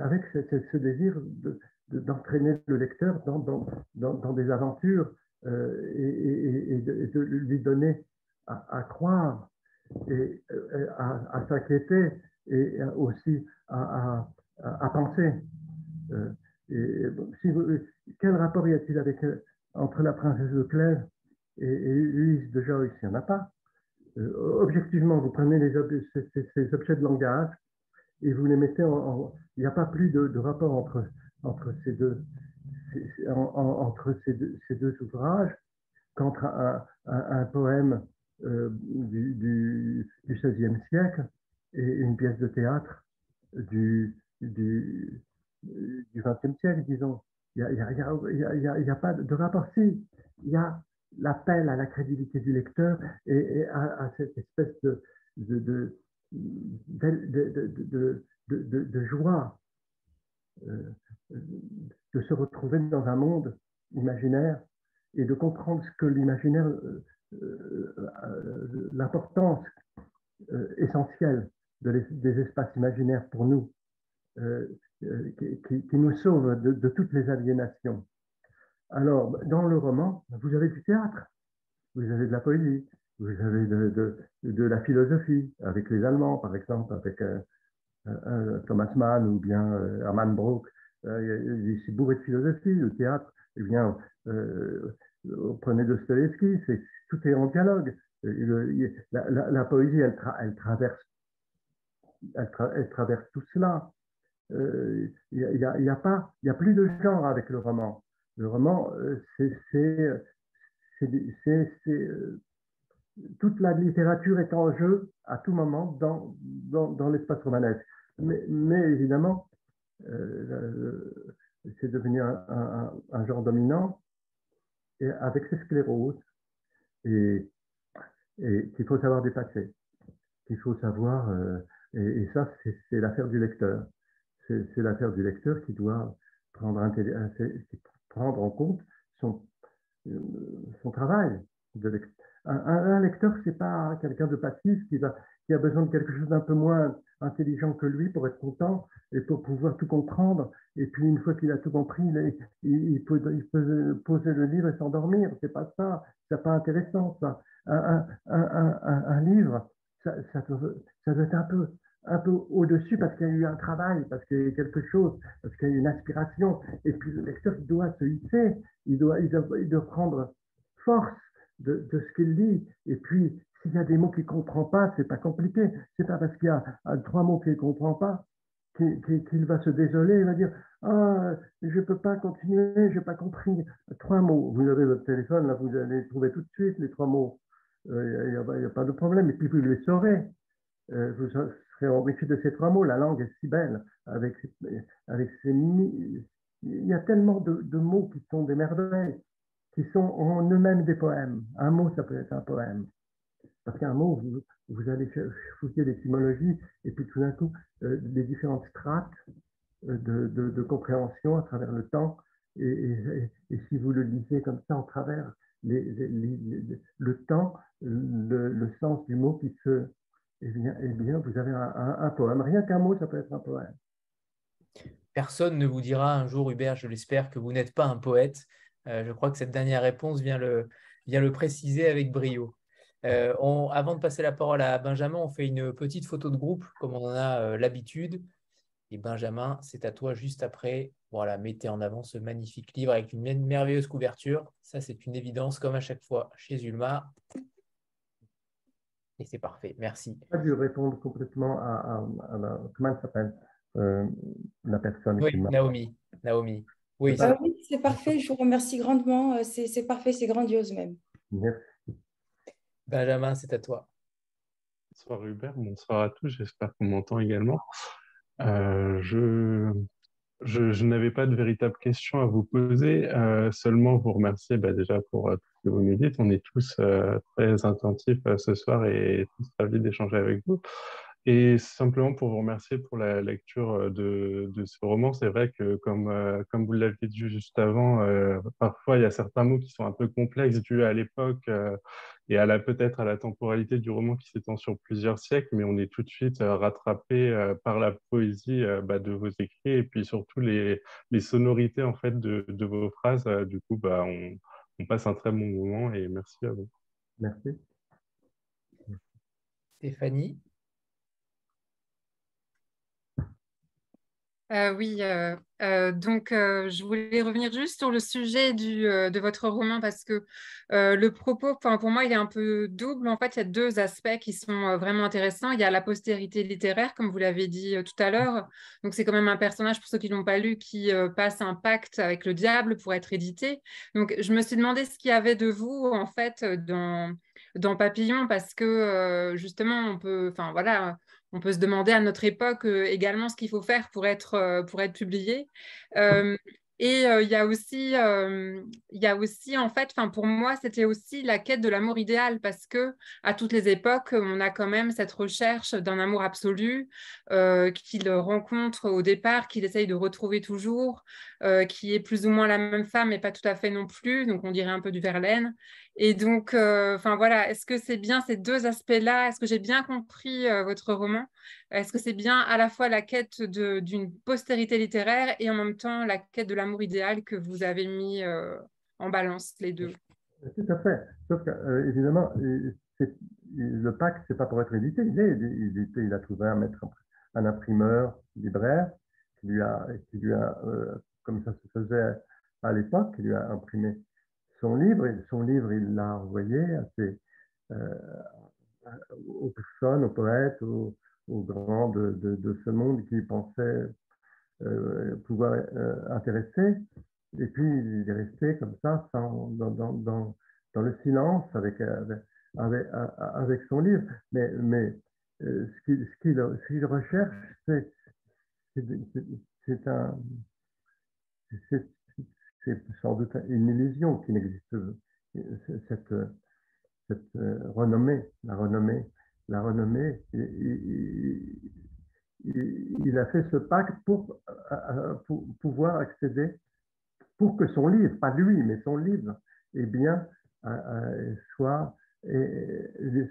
avec ce, désir d'entraîner le lecteur dans, dans, dans, des aventures euh, et, de, lui donner à, croire et euh, à, à s'inquiéter et aussi à, penser. Euh, quel rapport y a-t-il entre la princesse de Clèves et, et de Joyce Il n'y en a pas. Objectivement, vous prenez ces, objets de langage et vous les mettez en. il n'y a pas plus de, rapport entre, ces, deux, entre ces, deux, ouvrages qu'entre un, poème du, du, XVIe siècle et une pièce de théâtre du, XXe siècle, disons. Il n'y a, pas de rapport. Si, il y a l'appel à la crédibilité du lecteur et, à, cette espèce de, joie euh, de se retrouver dans un monde imaginaire et de comprendre ce que l'imaginaire, euh, euh, l'importance essentielle des espaces imaginaires pour nous, euh, euh, qui, nous sauvent de, toutes les aliénations. Alors, dans le roman, vous avez du théâtre, vous avez de la poésie, vous avez de, de la philosophie, avec les Allemands, par exemple, avec Thomas Mann ou bien Hermann Brock. c'est bourré de philosophie, le théâtre. Eh bien, prenez Dostoevsky, c'est tout est en dialogue. la, poésie, elle, traverse, elle, traverse tout cela. Il n'y a plus de genre avec le roman. Le roman, c'est toute la littérature est en jeu à tout moment dans, dans, l'espace romanesque. Mais, évidemment, euh, c'est devenu un, genre dominant et avec ses scléroses et, et qu'il faut savoir dépasser, qu'il faut savoir, euh, et, ça c'est l'affaire du lecteur, c'est l'affaire du lecteur qui doit prendre, prendre en compte son, euh, son travail de lecteur un, un lecteur, c'est pas quelqu'un de passif qui, a besoin de quelque chose d'un peu moins intelligent que lui pour être content et pour pouvoir tout comprendre. Et puis une fois qu'il a tout compris, il, peut, poser le livre et s'endormir. C'est pas ça. C'est pas intéressant ça. Un, livre, ça, doit, être un peu au-dessus parce qu'il y a eu un travail, parce qu'il y a eu quelque chose, parce qu'il y a eu une inspiration. Et puis le lecteur doit se hisser, il doit prendre force de, ce qu'il dit. Et puis, s'il y a des mots qu'il ne comprend pas, c'est pas compliqué. C'est pas parce qu'il y a trois mots qu'il ne comprend pas qu'il va se désoler. Il va dire Ah, je ne peux pas continuer, je n'ai pas compris. Trois mots. Vous avez votre téléphone, là, vous allez trouver tout de suite les trois mots. Il euh, n'y a, pas de problème. Et puis, vous les saurez. Euh, vous serez enrichi de ces trois mots. La langue est si belle. Avec, avec ces, il y a tellement de, de mots qui sont des merveilles qui sont en eux-mêmes des poèmes. Un mot, ça peut être un poème. Parce qu'un mot, vous, allez fouiller l'étymologie et puis tout d'un coup, euh, les différentes strates euh, de, compréhension à travers le temps. Et, si vous le lisez comme ça, en travers le temps, le, sens du mot qui se... Eh bien, eh vous avez un poème. Rien qu'un mot, ça peut être un poème. Personne ne vous dira un jour, Hubert, je l'espère, que vous n'êtes pas un poète. Euh, je crois que cette dernière réponse vient le, vient le préciser avec brio. Euh, avant de passer la parole à Benjamin, on fait une petite photo de groupe, comme on en a euh, l'habitude. Et Benjamin, c'est à toi juste après. Voilà, mettez en avant ce magnifique livre avec une merveilleuse couverture. Ça, c'est une évidence, comme à chaque fois chez Ulma. Et c'est parfait, merci. Je dû répondre complètement à, la, comment s'appelle la personne Oui, Naomi. Naomi. Ah oui, c'est parfait. Je vous remercie grandement. Euh, c'est parfait, c'est grandiose même. Merci. Benjamin, c'est à toi. Bonsoir Hubert, bonsoir à tous. J'espère qu'on m'entend également. Euh, je, je, n'avais pas de véritable question à vous poser, euh, seulement vous remercier bah, déjà pour tout ce que vous nous dites. On est tous très attentifs ce soir et tous ravis d'échanger avec vous. Et simplement pour vous remercier pour la lecture euh, de, de ce roman, c'est vrai que comme, euh, comme vous l'aviez dit juste avant, euh, parfois il y a certains mots qui sont un peu complexes dû à l'époque et à la peut-être à la temporalité du roman qui s'étend sur plusieurs siècles, mais on est tout de suite rattrapé par la poésie bah, de vos écrits et puis surtout les, les sonorités en fait de, de vos phrases. du coup, bah, on, on passe un très bon moment et merci à vous. Merci. Stéphanie Euh, oui, euh, euh, donc je voulais revenir juste sur le sujet du, de votre roman parce que le propos, pour moi, il est un peu double. En fait, il y a deux aspects qui sont vraiment intéressants. Il y a la postérité littéraire, comme vous l'avez dit tout à l'heure. Donc, c'est quand même un personnage, pour ceux qui ne l'ont pas lu, qui passe un pacte avec le diable pour être édité. Donc, je me suis demandé ce qu'il y avait de vous, en fait, dans, dans Papillon, parce que justement, on peut, enfin voilà, on peut se demander à notre époque euh, également ce qu'il faut faire pour être, euh, pour être publié. Euh, et il y a aussi, en fait, pour moi, c'était aussi la quête de l'amour idéal parce que à toutes les époques, on a quand même cette recherche d'un amour absolu qu'il rencontre au départ, qu'il essaye de retrouver toujours, qui est plus ou moins la même femme, mais pas tout à fait non plus. Donc on dirait un peu du Verlaine. Et donc, euh, enfin voilà, est-ce que c'est bien ces deux aspects-là? Est-ce que j'ai bien compris euh, votre roman? Est-ce que c'est bien à la fois la quête d'une postérité littéraire et en même temps la quête de l'amour idéal que vous avez mis euh, en balance les deux? Tout à fait. Sauf que, évidemment, le pacte, c'est pas pour être édité. Il, a trouvé un maître, un imprimeur, libraire, qui qui lui a comme ça se faisait à l'époque, qui lui a imprimé son livre. Et son livre, il l'a envoyé à ses, euh, aux personnes, aux poètes, aux, grands de, de, ce monde qui pensaient euh, pouvoir intéresser. Et puis, il est resté comme ça, dans, dans, dans, le silence, avec, avec avec, son livre. Mais, mais euh, ce qu'il ce qu'il recherche, c'est un. C'est sans doute une illusion qui n'existe cette, cette euh, renommée, la renommée, la renommée. Il, a fait ce pacte pour, euh, pouvoir accéder, pour que son livre, pas lui, mais son livre, eh bien, soit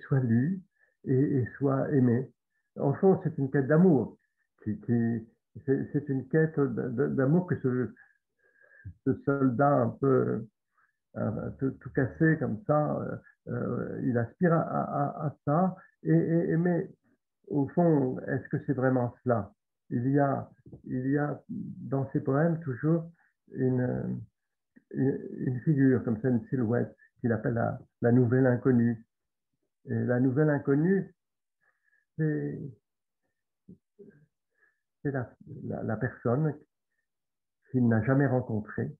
soit lu et, soit aimé. En c'est une quête d'amour. Qui, c'est une quête d'amour que ce, ce, soldat un peu tout, cassé comme ça, euh, euh, il aspire à, ça. Et, mais au fond, est-ce que c'est vraiment cela? Il y, a, il y a dans ces poèmes toujours une, une, figure, comme ça, une silhouette, qu'il appelle la, la, nouvelle inconnue. Et la nouvelle inconnue, c'est la, la, personne qu'il n'a jamais rencontrée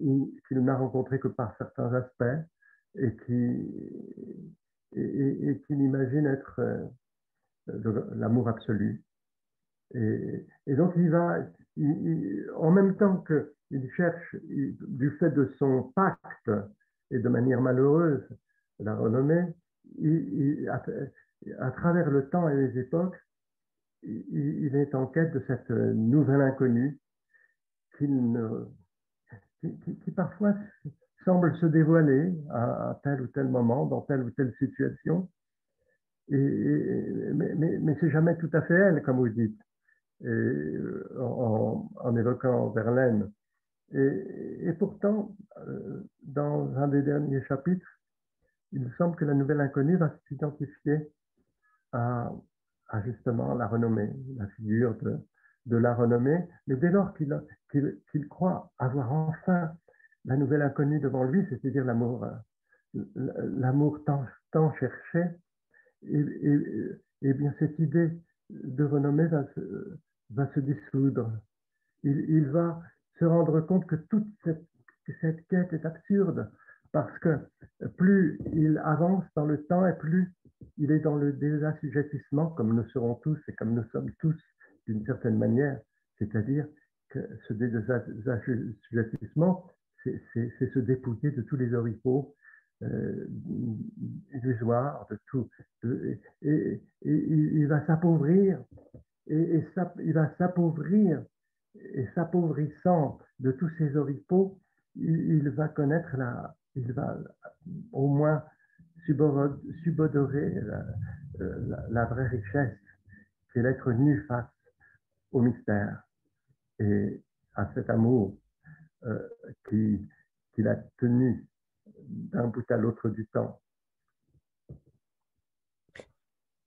ou qu'il n'a rencontrée que par certains aspects et qui qu'il imagine être euh, l'amour absolu. Et, donc il va, en même temps qu'il cherche, du fait de son pacte et de manière malheureuse la renommée, à, travers le temps et les époques, il, est en quête de cette nouvelle inconnue qui, parfois semble se dévoiler à, tel ou tel moment, dans telle ou telle situation. Mais, mais, mais c'est jamais tout à fait elle, comme vous dites, en, évoquant Verlaine. Et, pourtant, euh, dans un des derniers chapitres, il semble que la nouvelle inconnue va s'identifier à, à, justement la renommée, la figure de, de la renommée, mais dès lors qu'il croit avoir enfin la nouvelle inconnue devant lui, c'est-à-dire l'amour l'amour tant, cherché, et, bien cette idée de renommée va se, dissoudre. Il, il, va se rendre compte que toute cette, cette quête est absurde, parce que plus il avance dans le temps et plus il est dans le désassujettissement, comme nous serons tous et comme nous sommes tous d'une certaine manière, c'est-à-dire que ce désassujettissement, c'est se dépouiller de tous les oripeaux euh, illusoires, de tout, et, il va s'appauvrir, et, il va s'appauvrir, et s'appauvrissant de tous ces oripeaux, il va connaître la, il va au moins subodorer la, vraie richesse, c'est l'être nu face au mystère et à cet amour euh, qui, l'a tenu d'un bout à l'autre du temps.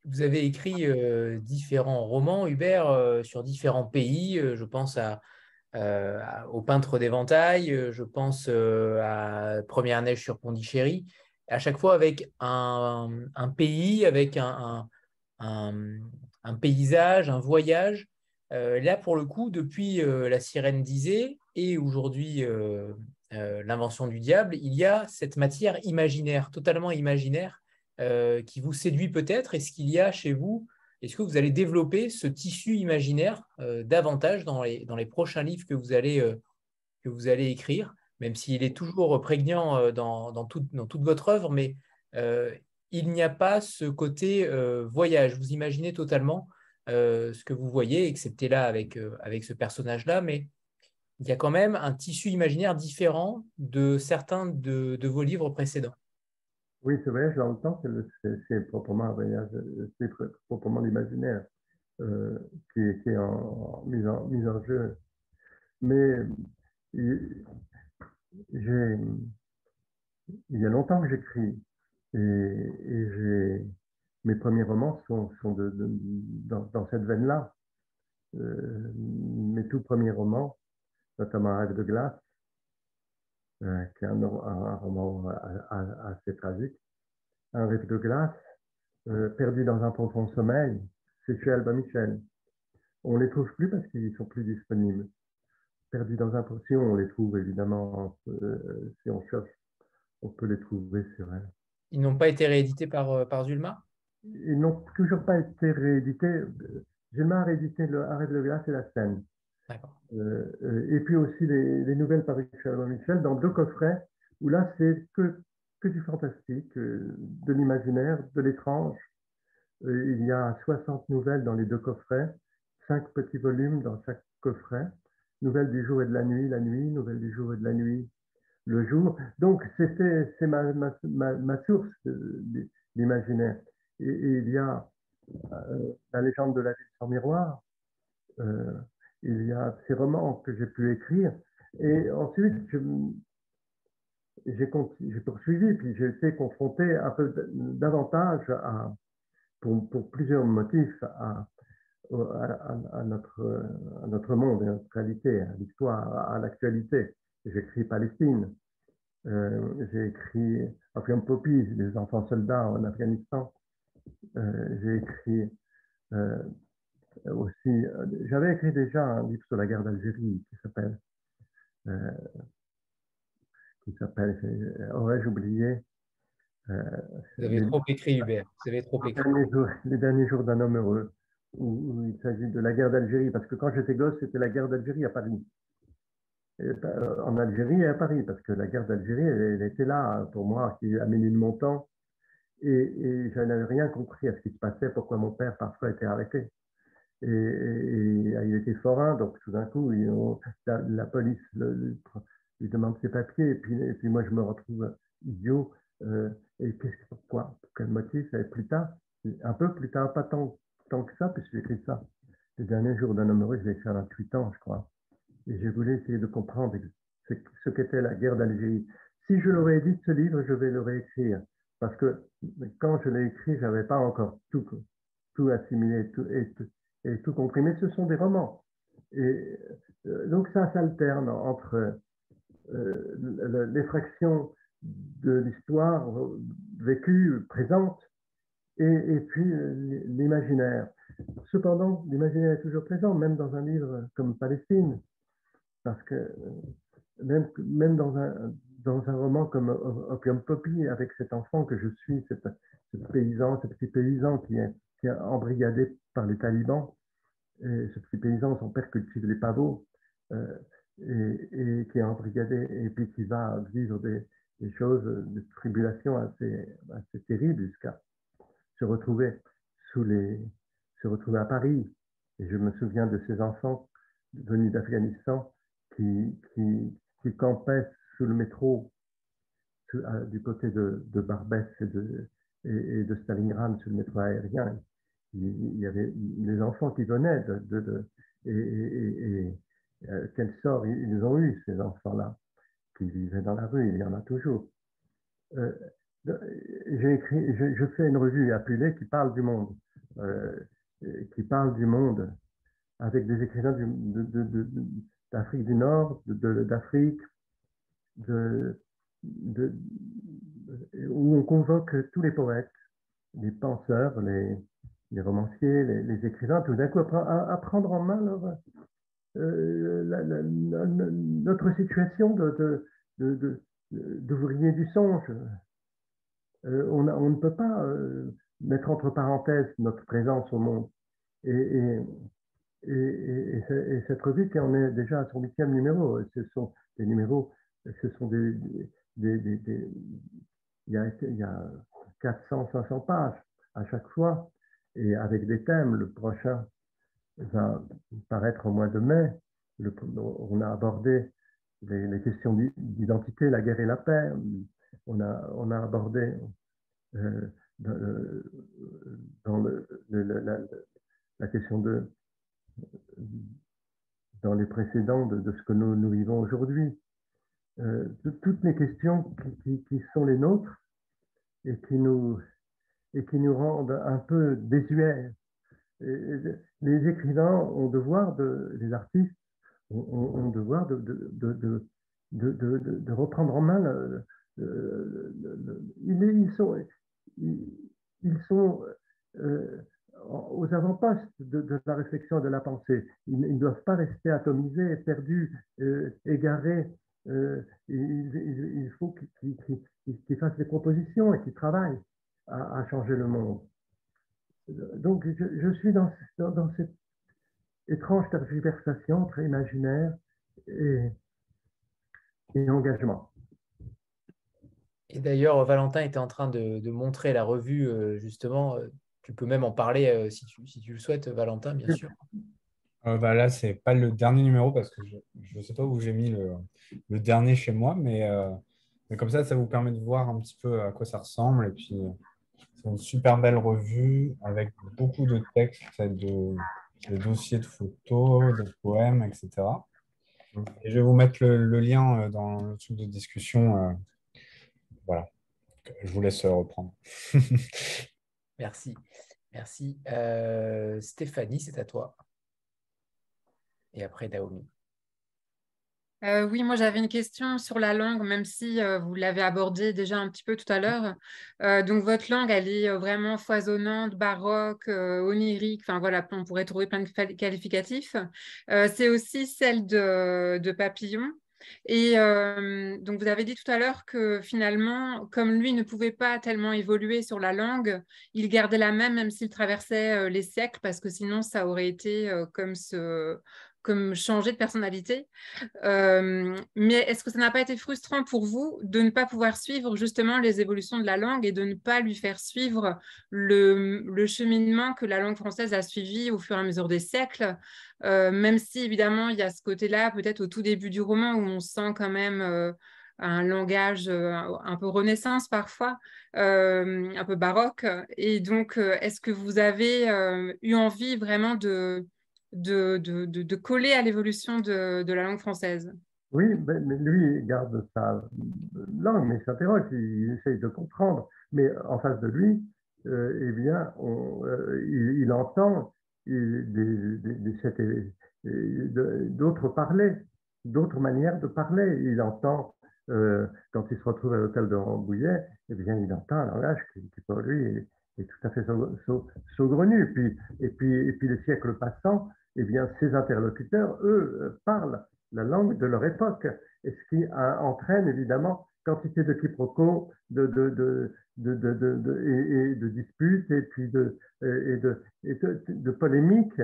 Vous avez écrit euh, différents romans, Hubert, euh, sur différents pays. je pense à euh, au peintre d'éventail, euh, je pense euh, à Première neige sur Pondichéry, à chaque fois avec un, pays, avec un, paysage, un voyage. Là, pour le coup, depuis La sirène d'Isée et aujourd'hui l'invention du diable, il y a cette matière imaginaire, totalement imaginaire, qui vous séduit peut-être. Est-ce qu'il y a chez vous est-ce que vous allez développer ce tissu imaginaire euh, davantage dans les, dans les, prochains livres que vous allez, euh, que vous allez écrire, même s'il est toujours prégnant euh, dans, dans, dans, toute votre œuvre, mais il n'y a pas ce côté voyage. Vous imaginez totalement ce que vous voyez, excepté là avec, avec ce personnage-là, mais il y a quand même un tissu imaginaire différent de certains de, vos livres précédents. Oui, ce voyage dans le temps, c'est proprement un voyage, c'est proprement l'imaginaire euh, qui, est en, mise en, mise en jeu. Mais il, y a longtemps que j'écris et, mes premiers romans sont, sont de, dans, dans, cette veine-là. Euh, mes tout premiers romans, notamment Rêve de glace, euh, qui est un, un, roman assez tragique. Un rêve de glace, euh, perdu dans un profond sommeil, c'est chez Albin Michel. On ne les trouve plus parce qu'ils ne sont plus disponibles. Perdu dans un si on les trouve évidemment, euh, si on cherche, on peut les trouver sur elle. Ils n'ont pas été réédités par, par Zulma? Ils n'ont toujours pas été réédités. A réédité le Arrêt de glace et la scène. Euh, et puis aussi les, les nouvelles par Albin Michel dans deux coffrets où là c'est que, que du fantastique, de l'imaginaire, de l'étrange. il y a 60 nouvelles dans les deux coffrets, cinq petits volumes dans chaque coffret. Nouvelles du jour et de la nuit, la nuit, nouvelles du jour et de la nuit, le jour. Donc, c'est ma, ma, ma, source d'imaginaire. Il y a euh, la légende de la ville sans miroir. Euh, il y a ces romans que j'ai pu écrire. Et ensuite, j'ai poursuivi, puis j'ai été confronté un peu davantage pour, plusieurs motifs à, notre, à notre monde, à notre réalité, à l'histoire, à, l'actualité. J'ai écrit Palestine, euh, j'ai écrit African Poppy, les enfants soldats en Afghanistan, j'ai écrit euh, aussi, j'avais écrit déjà un livre sur la guerre d'Algérie qui s'appelle, qui s'appelle, aurais-je oublié Vous avez trop écrit, Hubert. Vous avez trop écrit. les derniers jours d'un homme heureux où, il s'agit de la guerre d'Algérie, parce que quand j'étais gosse, c'était la guerre d'Algérie à Paris. Euh, en Algérie et à Paris, parce que la guerre d'Algérie, elle, était là pour moi, qui a mené de mon temps, et, et je n'avais rien compris à ce qui se passait, pourquoi mon père parfois était arrêté. Et, il était forain, donc tout d'un coup, la, police lui demande ses papiers, et puis, et moi je me retrouve idiot. Euh, et qu'est-ce pourquoi Pour quel motif être plus tard, un peu plus tard, pas tant que ça, puisque j'ai écrit ça les derniers jours d'un homme heureux, je écrit à 28 ans, je crois. Et j'ai voulu essayer de comprendre ce qu'était la guerre d'Algérie. Si je l'aurais édité ce livre, je vais le réécrire. Parce que quand je l'ai écrit, je n'avais pas encore tout, assimilé et, et, tout compris. Mais ce sont des romans. Et euh, donc ça s'alterne entre euh, l'effraction de l'histoire vécue, présente, et, puis euh, l'imaginaire. Cependant, l'imaginaire est toujours présent, même dans un livre comme Palestine, parce que euh, même dans, un, dans un roman comme Opium Poppy, avec cet enfant que je suis, paysan, ce petit paysan qui est, embrigadé par les talibans, ce petit paysan, son père cultive les pavots, euh, et, qui est embrigadé, et puis qui va vivre des, choses, des tribulations assez, terribles jusqu'à se retrouver à Paris. Et je me souviens de ces enfants venus d'Afghanistan qui, qui, qui, campaient sous le métro du côté de, de Barbès et de, Stalingrad, sur le métro aérien. Il, y avait les enfants qui venaient de, de, et, euh, quel sort ils ont eu, ces enfants-là, qui vivaient dans la rue, il y en a toujours. Euh, écrit, je, je, fais une revue appelée qui parle du monde, euh, qui parle du monde avec des écrivains d'Afrique du, Nord, d'Afrique, de, où on convoque tous les poètes, les penseurs, les, romanciers, les, écrivains, tout d'un coup à, prendre en main leur, euh, notre situation d'ouvrier du songe, euh, on, ne peut pas euh, mettre entre parenthèses notre présence au monde. Et, cette revue qui en est déjà à son huitième numéro, ce sont des numéros, ce sont des, il, y a, il y a 400, 500 pages à chaque fois, et avec des thèmes. Le prochain va paraître au mois de mai. on a abordé les questions d'identité, la guerre et la paix, on a, on a abordé euh, dans, le, la, question de dans les précédents de, ce que nous vivons aujourd'hui. Euh, toutes les questions qui, sont les nôtres et qui nous, et qui nous rendent un peu désuets. Les écrivains ont devoir, de, les artistes ont, devoir de, de, de, reprendre en main ils, sont, ils, sont euh, aux avant-postes de, la réflexion et de la pensée. Ils, ne doivent pas rester atomisés, perdus, euh, égarés. Euh, il, faut qu'ils fassent des propositions et qu'ils travaillent à, changer le monde. Donc, je, suis dans, dans, cette étrange tergiversation très imaginaire et, et engagement. Et d'ailleurs, Valentin était en train de, montrer la revue, euh, justement. Euh, tu peux même en parler si, tu, si tu le souhaites, Valentin, bien sûr. Bah là, ce n'est pas le dernier numéro parce que je ne sais pas où j'ai mis le, le, dernier chez moi, mais, mais, comme ça, ça vous permet de voir un petit peu à quoi ça ressemble. Et puis, c'est une super belle revue avec beaucoup de textes, de, dossiers de photos, de poèmes, etc. Et je vais vous mettre le, lien dans le truc de discussion voilà, je vous laisse reprendre. Merci. Merci. Euh, Stéphanie, c'est à toi. Et après, Naomi. Euh, oui, moi j'avais une question sur la langue, même si euh, vous l'avez abordé déjà un petit peu tout à l'heure. donc votre langue, elle est vraiment foisonnante, baroque, onirique, enfin voilà, on pourrait trouver plein de qualificatifs. c'est aussi celle de, de Papillon. Et euh, donc, vous avez dit tout à l'heure que finalement, comme lui ne pouvait pas tellement évoluer sur la langue, il gardait la même, même s'il traversait euh, les siècles, parce que sinon, ça aurait été euh, comme ce, comme changer de personnalité. Euh, mais est-ce que ça n'a pas été frustrant pour vous de ne pas pouvoir suivre justement les évolutions de la langue et de ne pas lui faire suivre le, cheminement que la langue française a suivi au fur et à mesure des siècles, euh, même si évidemment il y a ce côté-là, peut-être au tout début du roman, où on sent quand même... Euh, un langage un peu renaissance parfois, un peu baroque. Et donc, est-ce que vous avez eu envie vraiment de, de, coller à l'évolution de, la langue française. Oui, mais lui, garde sa langue, mais il s'interroge, il, essaye de comprendre. Mais en face de lui, euh, eh bien, euh, il, entend d'autres parler, d'autres manières de parler. Il entend, euh, quand il se retrouve à l'hôtel de Rambouillet, eh bien, il entend un langage qui, pour lui est, tout à fait saugrenu. Puis, et, puis, et puis, les siècles passant, eh bien, ces interlocuteurs, eux, euh, parlent la langue de leur époque, et ce qui entraîne évidemment quantité de quiproquos, de, de, de, de, et, de disputes, et puis de, et de, de, polémiques.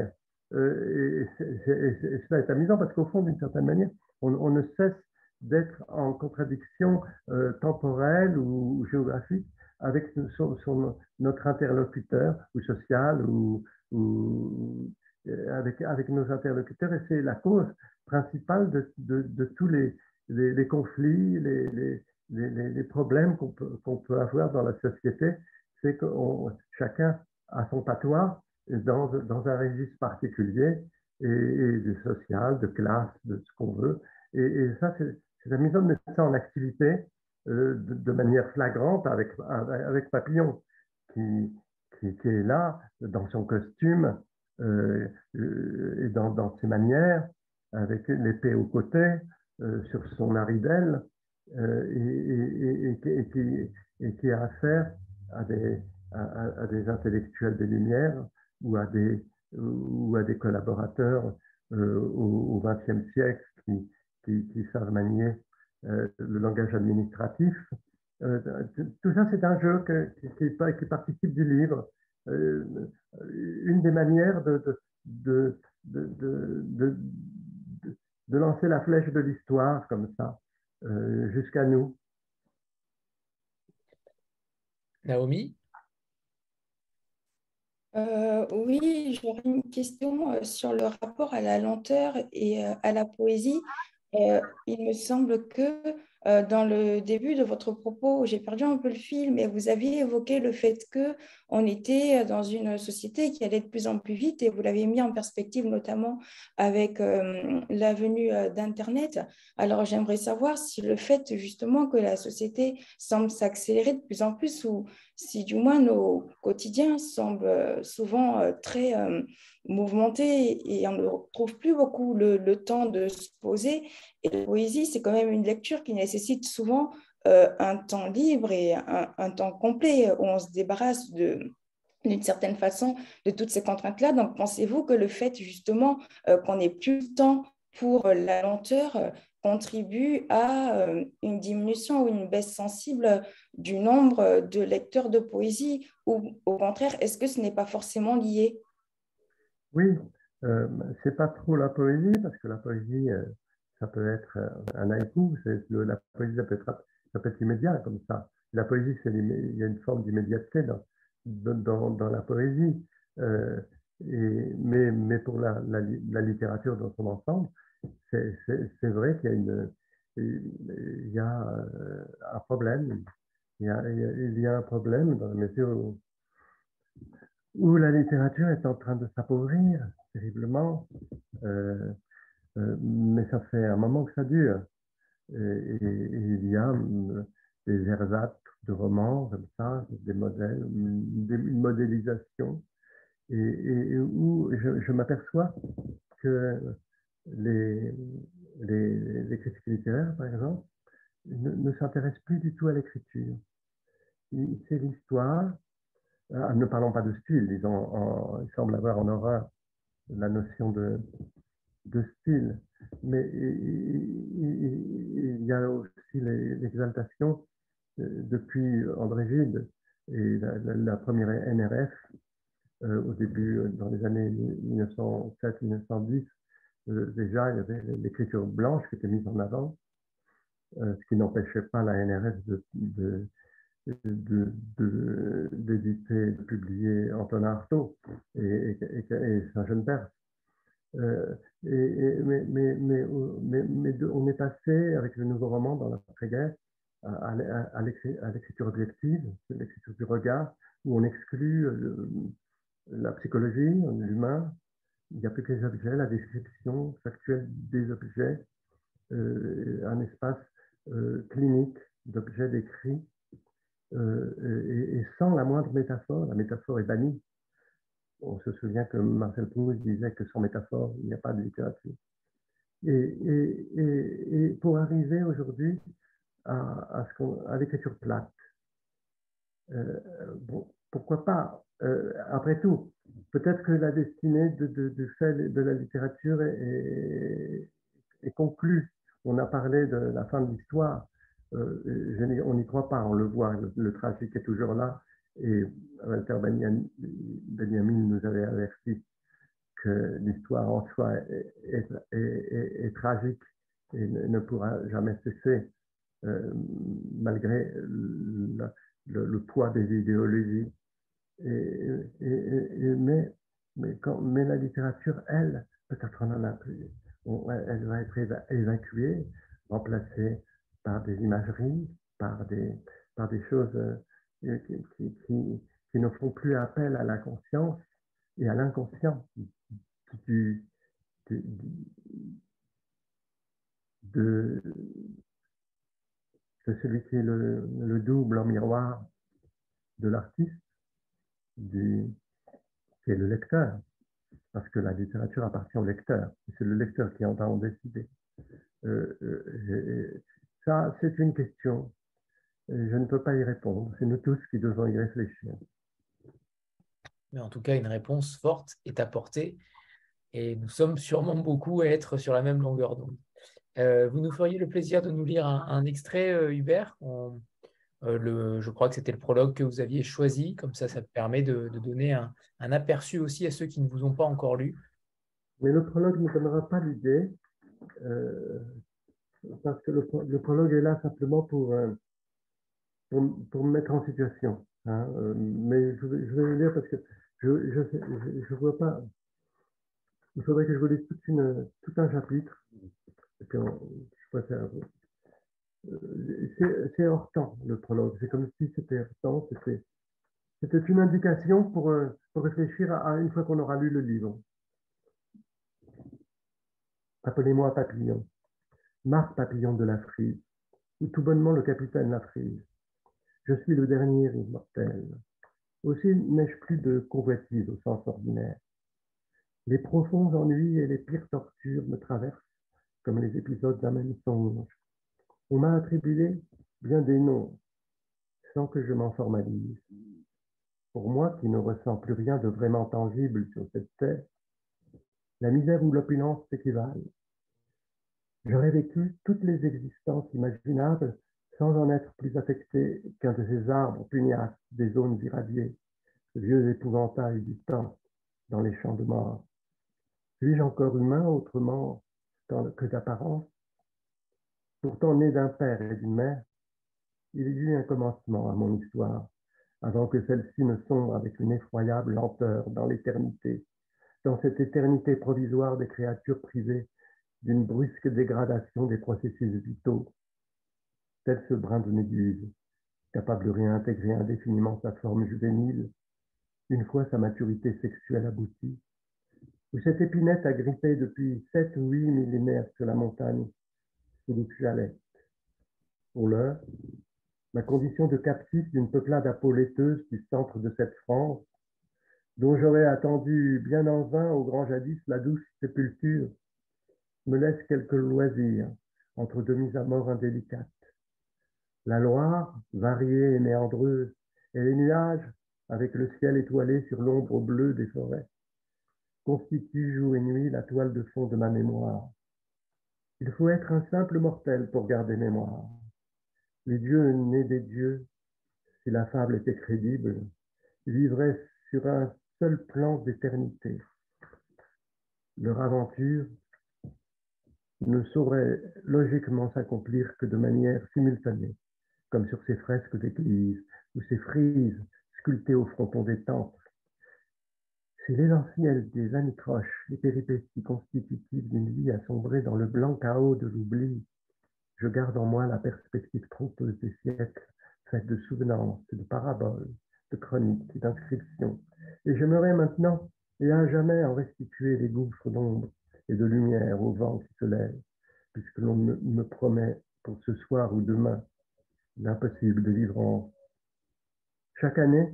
Euh, et, cela est amusant parce qu'au fond, d'une certaine manière, on, ne cesse d'être en contradiction euh, temporelle ou, géographique avec notre interlocuteur ou social ou, ou euh, avec, nos interlocuteurs et c'est la cause principale de, de, tous les, conflits, les, problèmes qu'on peut, avoir dans la société. C'est que chacun a son patois dans, un registre particulier et, et, social, de classe, de ce qu'on veut. Et, ça, c'est amusant de mettre ça en activité euh, de, manière flagrante avec, avec Papillon, qui, qui, est là dans son costume et dans, dans, ses manières, avec l'épée au côté, euh, sur son aridelle, et, qui, a affaire à des, intellectuels des Lumières ou à des, ou à des collaborateurs au XXe siècle qui, qui, savent manier le langage administratif. tout ça, c'est un jeu qui, participe du livre. Euh, une des manières de, de, de, de, lancer la flèche de l'histoire comme ça, euh, jusqu'à nous. Naomi? Euh, Oui, j'aurais une question sur le rapport à la lenteur et à la poésie. il me semble que euh, dans le début de votre propos, j'ai perdu un peu le fil, mais vous aviez évoqué le fait que on était dans une société qui allait de plus en plus vite et vous l'avez mis en perspective notamment avec euh, la venue euh, d'Internet. Alors j'aimerais savoir si le fait justement que la société semble s'accélérer de plus en plus ou si du moins nos quotidiens semblent souvent très mouvementés et on ne trouve plus beaucoup le, temps de se poser. Et la poésie, c'est quand même une lecture qui nécessite souvent euh, un temps libre et un, temps complet où on se débarrasse d'une certaine façon de toutes ces contraintes-là. Donc, pensez-vous que le fait justement euh, qu'on n'ait plus le temps pour la lenteur euh, contribue à une diminution ou une baisse sensible du nombre de lecteurs de poésie ou au contraire, est-ce que ce n'est pas forcément lié? Oui, euh, c'est pas trop la poésie parce que la poésie, ça peut être un haïku, la poésie, ça peut, être, ça peut être immédiat comme ça. La poésie, il y a une forme d'immédiateté dans, dans, la poésie. Euh, mais, mais pour la, littérature dans son ensemble, c'est vrai qu'il y a, euh, un problème. Il y a, un problème dans la mesure où, la littérature est en train de s'appauvrir terriblement. Euh, euh, mais ça fait un moment que ça dure. Et, il y a des ersatz de romans comme ça, des modèles, une, modélisation, et, où je, m'aperçois que les, les, critiques littéraires, par exemple, ne, s'intéressent plus du tout à l'écriture. C'est l'histoire, ah, ne parlons pas de style, ils, ils semblent avoir en horreur la notion de, de style, mais il, y a aussi l'exaltation euh, depuis André Gide et la, première NRF euh, au début, dans les années 1907-1910, euh, déjà il y avait l'écriture blanche qui était mise en avant, ce qui n'empêchait pas la NRF de, d'éditer, de, publier Antonin Artaud et. Euh, et, mais, mais, mais, on est passé, avec le nouveau roman dans l'après-guerre, à, à, l'écriture objective, l'écriture du regard, où on exclut la psychologie, l'humain. Il n'y a plus que les objets, la description factuelle des objets, euh, un espace euh, clinique d'objets décrits, et, et, sans la moindre métaphore. La métaphore est bannie on se souvient que Marcel Proust disait que sans métaphore, il n'y a pas de littérature. Et, pour arriver aujourd'hui à, l'écriture plate, euh, pourquoi pas euh, Après tout, peut-être que la destinée de, la littérature est, conclue. On a parlé de la fin de l'histoire. Euh, on n'y croit pas, on le voit, le tragique est toujours là. Et Walter Benjamin nous avait averti que l'histoire en soi est, tragique et ne, pourra jamais cesser, euh, malgré le, poids des idéologies. Mais, la littérature, elle, peut-être on en a plus. elle va être évacuée, remplacée par des imageries, par des, choses euh, qui, ne font plus appel à la conscience et à l'inconscient de, celui qui est le double en miroir de l'artiste, qui est le lecteur, parce que la littérature appartient au lecteur, c'est le lecteur qui en en décider. Euh, euh, ça, c'est une question je ne peux pas y répondre. C'est nous tous qui devons y réfléchir. Mais en tout cas, une réponse forte est apportée et nous sommes sûrement beaucoup à être sur la même longueur d'onde. Euh, vous nous feriez le plaisir de nous lire un, extrait, Hubert? Le, Je crois que c'était le prologue que vous aviez choisi. Comme ça, ça permet de, donner un, aperçu aussi à ceux qui ne vous ont pas encore lu. Mais le prologue ne donnera pas l'idée, parce que le, prologue est là simplement pour pour, pour, me mettre en situation. Hein, euh, mais je, vais le lire parce que je ne je, vois pas. Il faudrait que je vous lise toute une, tout un chapitre. je préfère c'est hors temps, le prologue. C'est comme si c'était hors temps. C'était une indication pour, pour réfléchir à, une fois qu'on aura lu le livre. Appelez-moi Papillon, Marc Papillon de la Frise, ou tout bonnement le capitaine La Frise. Je suis le dernier immortel. Aussi n'ai-je plus de convoitise au sens ordinaire. Les profonds ennuis et les pires tortures me traversent comme les épisodes d'un même songe. On m'a attribué bien des noms sans que je m'en formalise. Pour moi qui ne ressens plus rien de vraiment tangible sur cette terre, la misère ou l'opulence s'équivalent. J'aurais vécu toutes les existences imaginables sans en être plus affecté qu'un de ces arbres pugnaces des zones irradiées, vieux épouvantail du temps dans les champs de mort. Suis-je encore humain autrement que d'apparence? Pourtant né d'un père et d'une mère, il y eut un commencement à mon histoire, avant que celle-ci ne sombre avec une effroyable lenteur dans l'éternité, dans cette éternité provisoire des créatures privées d'une brusque dégradation des processus vitaux. Tel ce brin de méduse, capable de réintégrer indéfiniment sa forme juvénile, une fois sa maturité sexuelle aboutie, ou cette épinette agrippée depuis sept ou huit millénaires sur la montagne, Pour l'heure, ma condition de captif d'une peuplade apolléteuse du centre de cette France, dont j'aurais attendu bien en vain au grand jadis la douce sépulture, me laisse quelques loisirs entre deux mises à mort indélicates. La Loire, variée et méandreuse, et les nuages, avec le ciel étoilé sur l'ombre bleue des forêts, constituent jour et nuit la toile de fond de ma mémoire. Il faut être un simple mortel pour garder mémoire. Les dieux nés des dieux, si la fable était crédible, vivraient sur un seul plan d'éternité. Leur aventure ne saurait logiquement s'accomplir que de manière simultanée comme sur ces fresques d'église ou ces frises sculptées au fronton des temples. C'est l'essentiel des anicroches, les péripéties constitutives d'une vie assombrée dans le blanc chaos de l'oubli. Je garde en moi la perspective trompeuse des siècles, faite de souvenances, de paraboles, de chroniques et d'inscriptions. Et j'aimerais maintenant et à jamais en restituer les gouffres d'ombre et de lumière au vent qui se lève, puisque l'on me promet pour ce soir ou demain l'impossible de vivre en. Chaque année,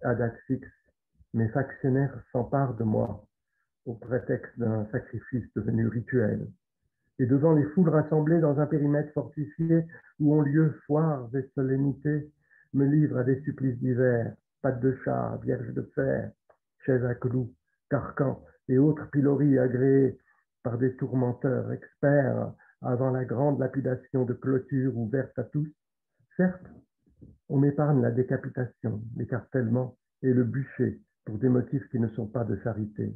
à date fixe, mes factionnaires s'emparent de moi au prétexte d'un sacrifice devenu rituel. Et devant les foules rassemblées dans un périmètre fortifié où ont lieu foires et solennités, me livrent à des supplices divers, pattes de chat, vierges de fer, chaises à clous, carcans et autres pilories agréées par des tourmenteurs experts avant la grande lapidation de clôture ouverte à tous, Certes, on m'épargne la décapitation, l'écartèlement et le bûcher pour des motifs qui ne sont pas de charité.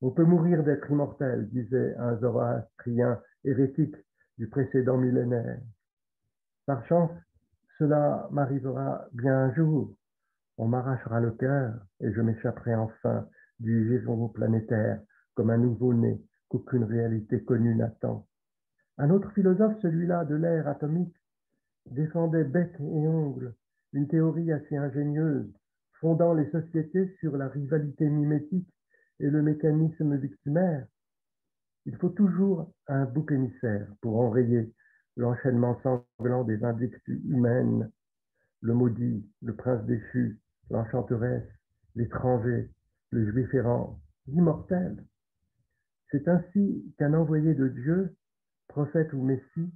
On peut mourir d'être immortel, disait un zoroastrien hérétique du précédent millénaire. Par chance, cela m'arrivera bien un jour. On m'arrachera le cœur et je m'échapperai enfin du giron planétaire comme un nouveau-né qu'aucune réalité connue n'attend. Un autre philosophe, celui-là de l'ère atomique, défendait bec et ongle une théorie assez ingénieuse, fondant les sociétés sur la rivalité mimétique et le mécanisme victimaire. Il faut toujours un bouc émissaire pour enrayer l'enchaînement sanglant des indicts humaines, le maudit, le prince déchu, l'enchanteresse, l'étranger, le juif errant, l'immortel. C'est ainsi qu'un envoyé de Dieu, prophète ou messie,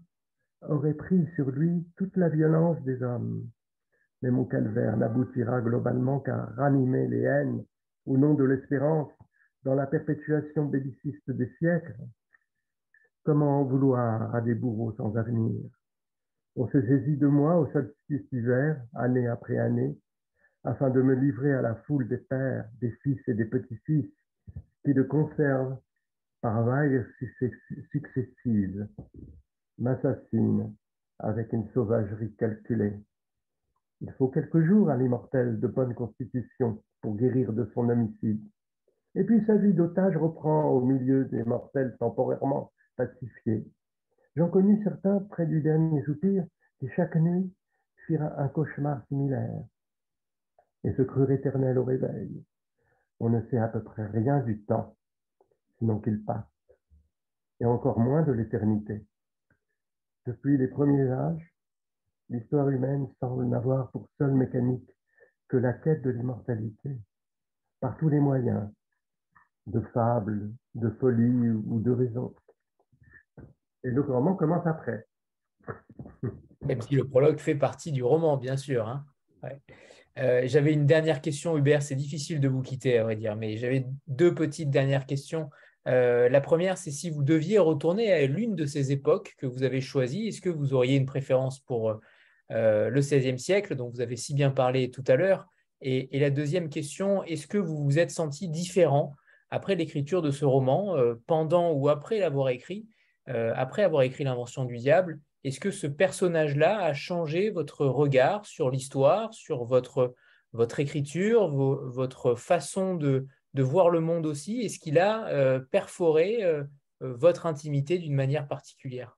aurait pris sur lui toute la violence des hommes. Mais mon calvaire n'aboutira globalement qu'à ranimer les haines au nom de l'espérance dans la perpétuation belliciste des siècles. Comment en vouloir à des bourreaux sans avenir? On se saisit de moi au solstice d'hiver, année après année, afin de me livrer à la foule des pères, des fils et des petits-fils qui le conservent par vagues successives m'assassine avec une sauvagerie calculée. Il faut quelques jours à l'immortel de bonne constitution pour guérir de son homicide. Et puis sa vie d'otage reprend au milieu des mortels temporairement pacifiés. J'en connus certains près du dernier soupir qui chaque nuit firent un cauchemar similaire et se crurent éternels au réveil. On ne sait à peu près rien du temps, sinon qu'il passe, et encore moins de l'éternité. Depuis les premiers âges, l'histoire humaine semble n'avoir pour seule mécanique que la quête de l'immortalité, par tous les moyens, de fables, de folie ou de raison. Et le roman commence après. Même si le prologue fait partie du roman, bien sûr. Hein. Euh, j'avais une dernière question, Hubert. C'est difficile de vous quitter, à vrai dire, mais j'avais deux petites dernières questions. Euh, la première, c'est si vous deviez retourner à l'une de ces époques que vous avez choisies, est-ce que vous auriez une préférence pour euh, le XVIe siècle, dont vous avez si bien parlé tout à l'heure. Et, la deuxième question, est-ce que vous vous êtes senti différent après l'écriture de ce roman, pendant ou après l'avoir écrit euh, après avoir écrit L'invention du diable, est-ce que ce personnage-là a changé votre regard sur l'histoire, sur votre, votre écriture, votre façon de, de, voir le monde aussi? Est-ce qu'il a euh, perforé euh, votre intimité d'une manière particulière?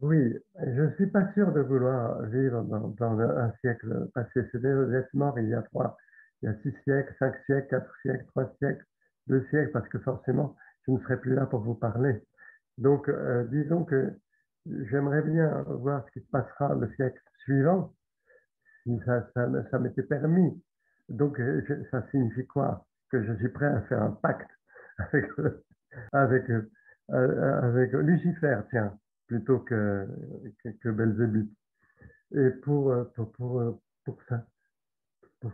Oui, je ne suis pas sûr de vouloir vivre dans, un siècle passé. C'est d'être mort il y a trois, il y a six siècles, cinq siècles, quatre siècles, trois siècles, deux siècles, parce que forcément, je ne serai plus là pour vous parler. Donc, euh, disons que j'aimerais bien voir ce qui se passera le siècle suivant, si ça, ça, m'était permis. Donc, euh, ça signifie quoi? Que je suis prêt à faire un pacte avec, euh, avec Lucifer, tiens, plutôt que, que, que Belzébuth. Et pour, pour, pour, pour ça, pour,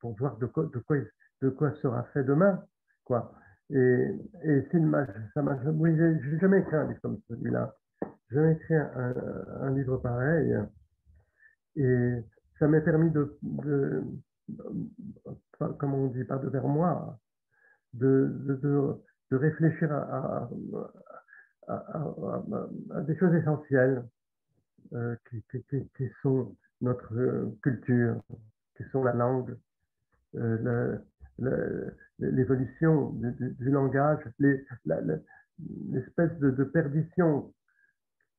pour, voir de quoi, de, quoi, de quoi sera fait demain, quoi. Et, et ça m'a oui, j'ai jamais écrit un livre comme celui-là. J'ai jamais écrit un, un, livre pareil. Et ça m'a permis de, de, comme on dit, pas de vers moi, de, de, de réfléchir à, à, des choses essentielles euh, qui, sont notre culture, qui sont la langue, euh, l'évolution du, langage, l'espèce de, perdition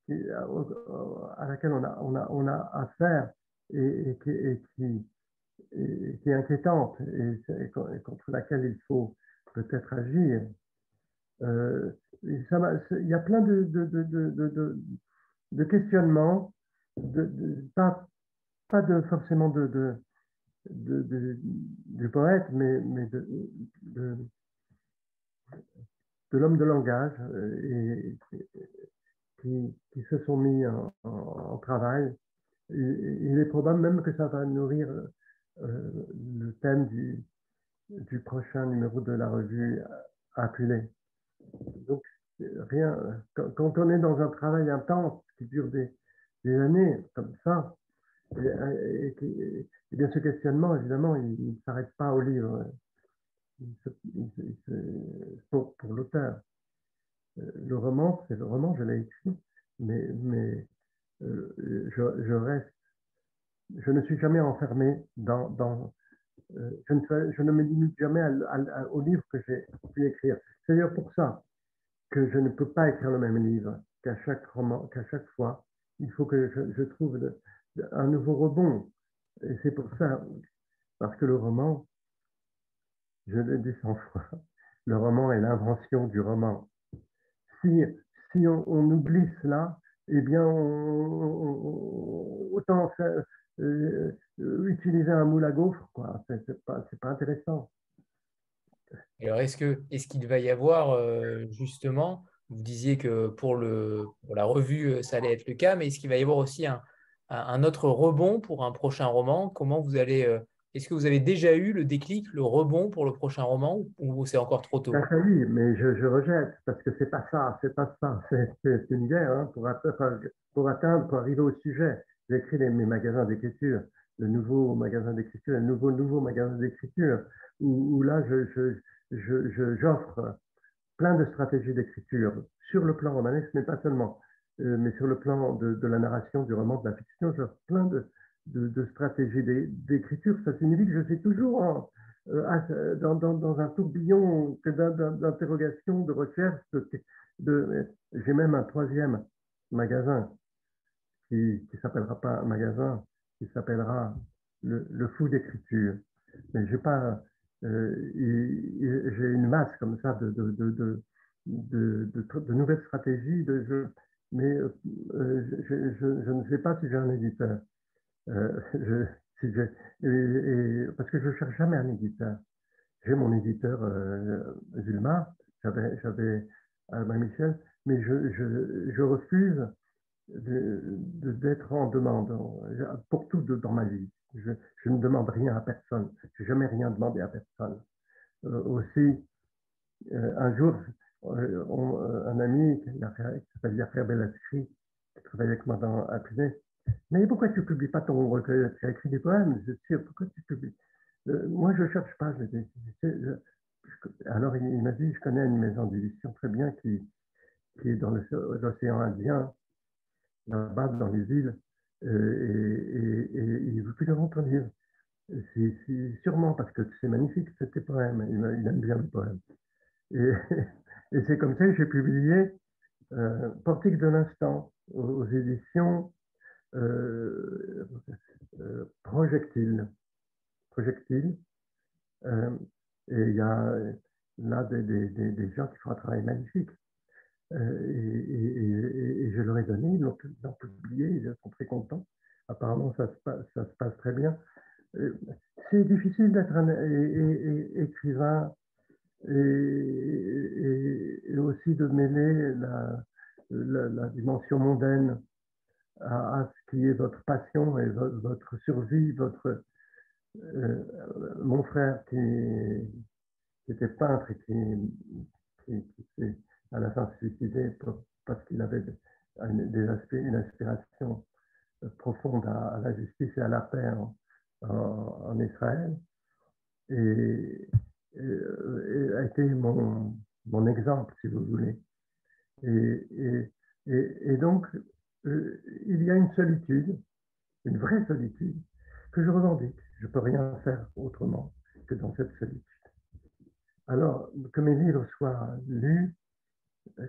à laquelle on a affaire et, qui, est inquiétante et, contre laquelle il faut peut-être agir. Euh, il y a plein de, questionnements, pas, forcément de, du poète, mais, de, l'homme de langage, euh, qui, se sont mis en, travail. il est probable même que ça va nourrir euh, le thème du, prochain numéro de la revue Appelé. Donc, rien, quand, on est dans un travail intense qui dure des, années comme ça, et, bien ce questionnement, évidemment, il ne s'arrête pas au livre pour, pour l'auteur. Euh, le roman, c'est le roman, je l'ai écrit, mais, euh, je, reste, je ne suis jamais enfermé dans, je, ne, je, ne, me limite jamais au livre que j'ai pu écrire. C'est d'ailleurs pour ça que je ne peux pas écrire le même livre qu'à chaque fois. Il faut que je, trouve le, un nouveau rebond. Et c'est pour ça, parce que le roman, je l'ai dit cent fois, le roman est l'invention du roman. Si, si on, oublie cela, eh bien, autant euh, utiliser un moule à gaufre, quoi. C'est pas, pas intéressant. Alors, est-ce qu'il est qu'il va y avoir euh, justement, vous disiez que pour, le, pour la revue, ça allait être le cas, mais est-ce qu'il va y avoir aussi un, un autre rebond pour un prochain roman? Comment vous allez euh, Est-ce que vous avez déjà eu le déclic, le rebond pour le prochain roman ou c'est encore trop tôt? Oui, mais je, rejette parce que c'est pas ça, c'est pas ça, c'est une guerre hein, pour, pour, atteindre, pour arriver au sujet. J'ai écrit mes magasins d'écriture, le nouveau magasin d'écriture, le nouveau nouveau magasin d'écriture où, là je, j'offre plein de stratégies d'écriture sur le plan romanesque, mais pas seulement. Euh, mais sur le plan de, la narration du roman, de la fiction, j'ai plein de, de, stratégies d'écriture. Ça signifie que je suis toujours euh, dans, dans, un tourbillon d'interrogations, de recherche, J'ai même un troisième magasin qui ne s'appellera pas un magasin, qui s'appellera le, le fou d'écriture. Mais j'ai pas, euh, j'ai une masse comme ça de, de, de, de nouvelles stratégies. De, je, mais euh, je, ne sais pas si j'ai un éditeur. Euh, je, si et, parce que je ne cherche jamais un éditeur. J'ai mon éditeur Zulma, j'avais Albin Michel, mais je refuse d'être en demande pour tout dans ma vie. Je, ne demande rien à personne. Je n'ai jamais rien demandé à personne. Euh, aussi, euh, un jour, euh, un ami qui s'appelle Yaffer Belascri, qui travaille avec moi dans Apnée, mais pourquoi tu ne publies pas ton recueil Tu as écrit des poèmes, je sais, pourquoi tu publies? Moi, je ne cherche pas. alors, il, m'a dit, je connais une maison d'édition très bien qui, qui est dans l'océan Indien, là-bas, dans les îles, et, il ne veut plus lire ton livre. C'est sûrement parce que c'est magnifique, tes poèmes. Il, aime bien le poème. Et, c'est comme ça que j'ai publié euh, Portique de l'instant aux, éditions euh, euh, Projectile. Projectile. Euh, et il y a là des, des, gens qui font un travail magnifique. Euh, et, je leur ai donné, ils l'ont publié, ils sont très contents. Apparemment, ça se passe, ça se passe très bien. Euh, c'est difficile d'être un écrivain et, aussi de mêler la, dimension mondaine à, ce qui est votre passion et votre, survie, votre euh, mon frère qui, était peintre et qui, qui, qui à la fin suicidé parce qu'il avait une inspiration euh, profonde à, la justice et à la paix en, Israël. Et, a été mon, exemple, si vous voulez. Et, et donc, euh, il y a une solitude, une vraie solitude, que je revendique. Je ne peux rien faire autrement que dans cette solitude. Alors, que mes livres soient lus,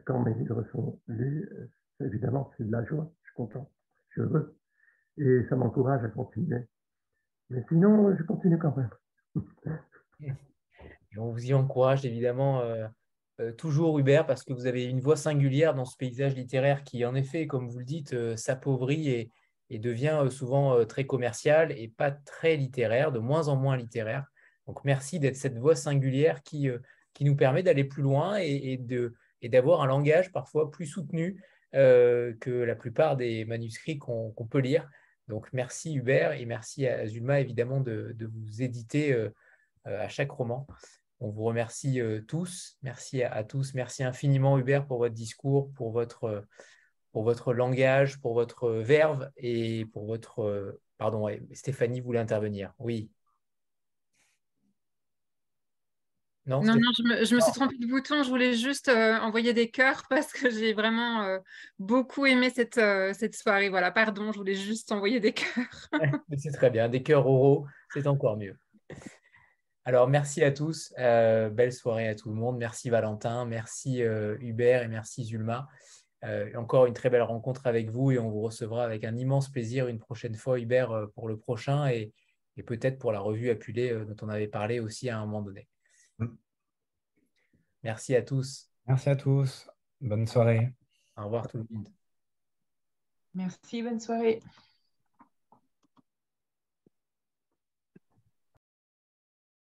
quand mes livres sont lus, euh, évidemment, c'est de la joie, je suis content, je suis heureux. Et ça m'encourage à continuer. Mais sinon, je continue quand même. on vous y encourage évidemment euh, euh, toujours, Hubert, parce que vous avez une voix singulière dans ce paysage littéraire qui, en effet, comme vous le dites, s'appauvrit et, devient souvent très commercial et pas très littéraire, de moins en moins littéraire. Donc merci d'être cette voix singulière qui, qui nous permet d'aller plus loin et de, et d'avoir un langage parfois plus soutenu euh, que la plupart des manuscrits qu'on peut lire. Donc merci Hubert et merci à Zulma évidemment de, vous éditer euh, euh, à chaque roman. On vous remercie tous. Merci à, tous. Merci infiniment Hubert pour votre discours, pour votre, pour votre langage, pour votre verve et pour votre... pardon, Stéphanie voulait intervenir. Oui. Non, non, je, me, suis trompée de bouton. Je voulais juste euh, envoyer des cœurs parce que j'ai vraiment euh, beaucoup aimé cette, euh, cette soirée. Voilà, pardon, je voulais juste envoyer des cœurs. c'est très bien. Des cœurs oraux, c'est encore mieux. Alors, merci à tous. belle soirée à tout le monde. Merci Valentin, merci Hubert et merci Zulma. encore une très belle rencontre avec vous et on vous recevra avec un immense plaisir une prochaine fois, Hubert, pour le prochain et, et peut-être pour la revue Apulée dont on avait parlé aussi à un moment donné. Merci à tous. Merci à tous. Bonne soirée. Au revoir tout le monde. Merci, bonne soirée.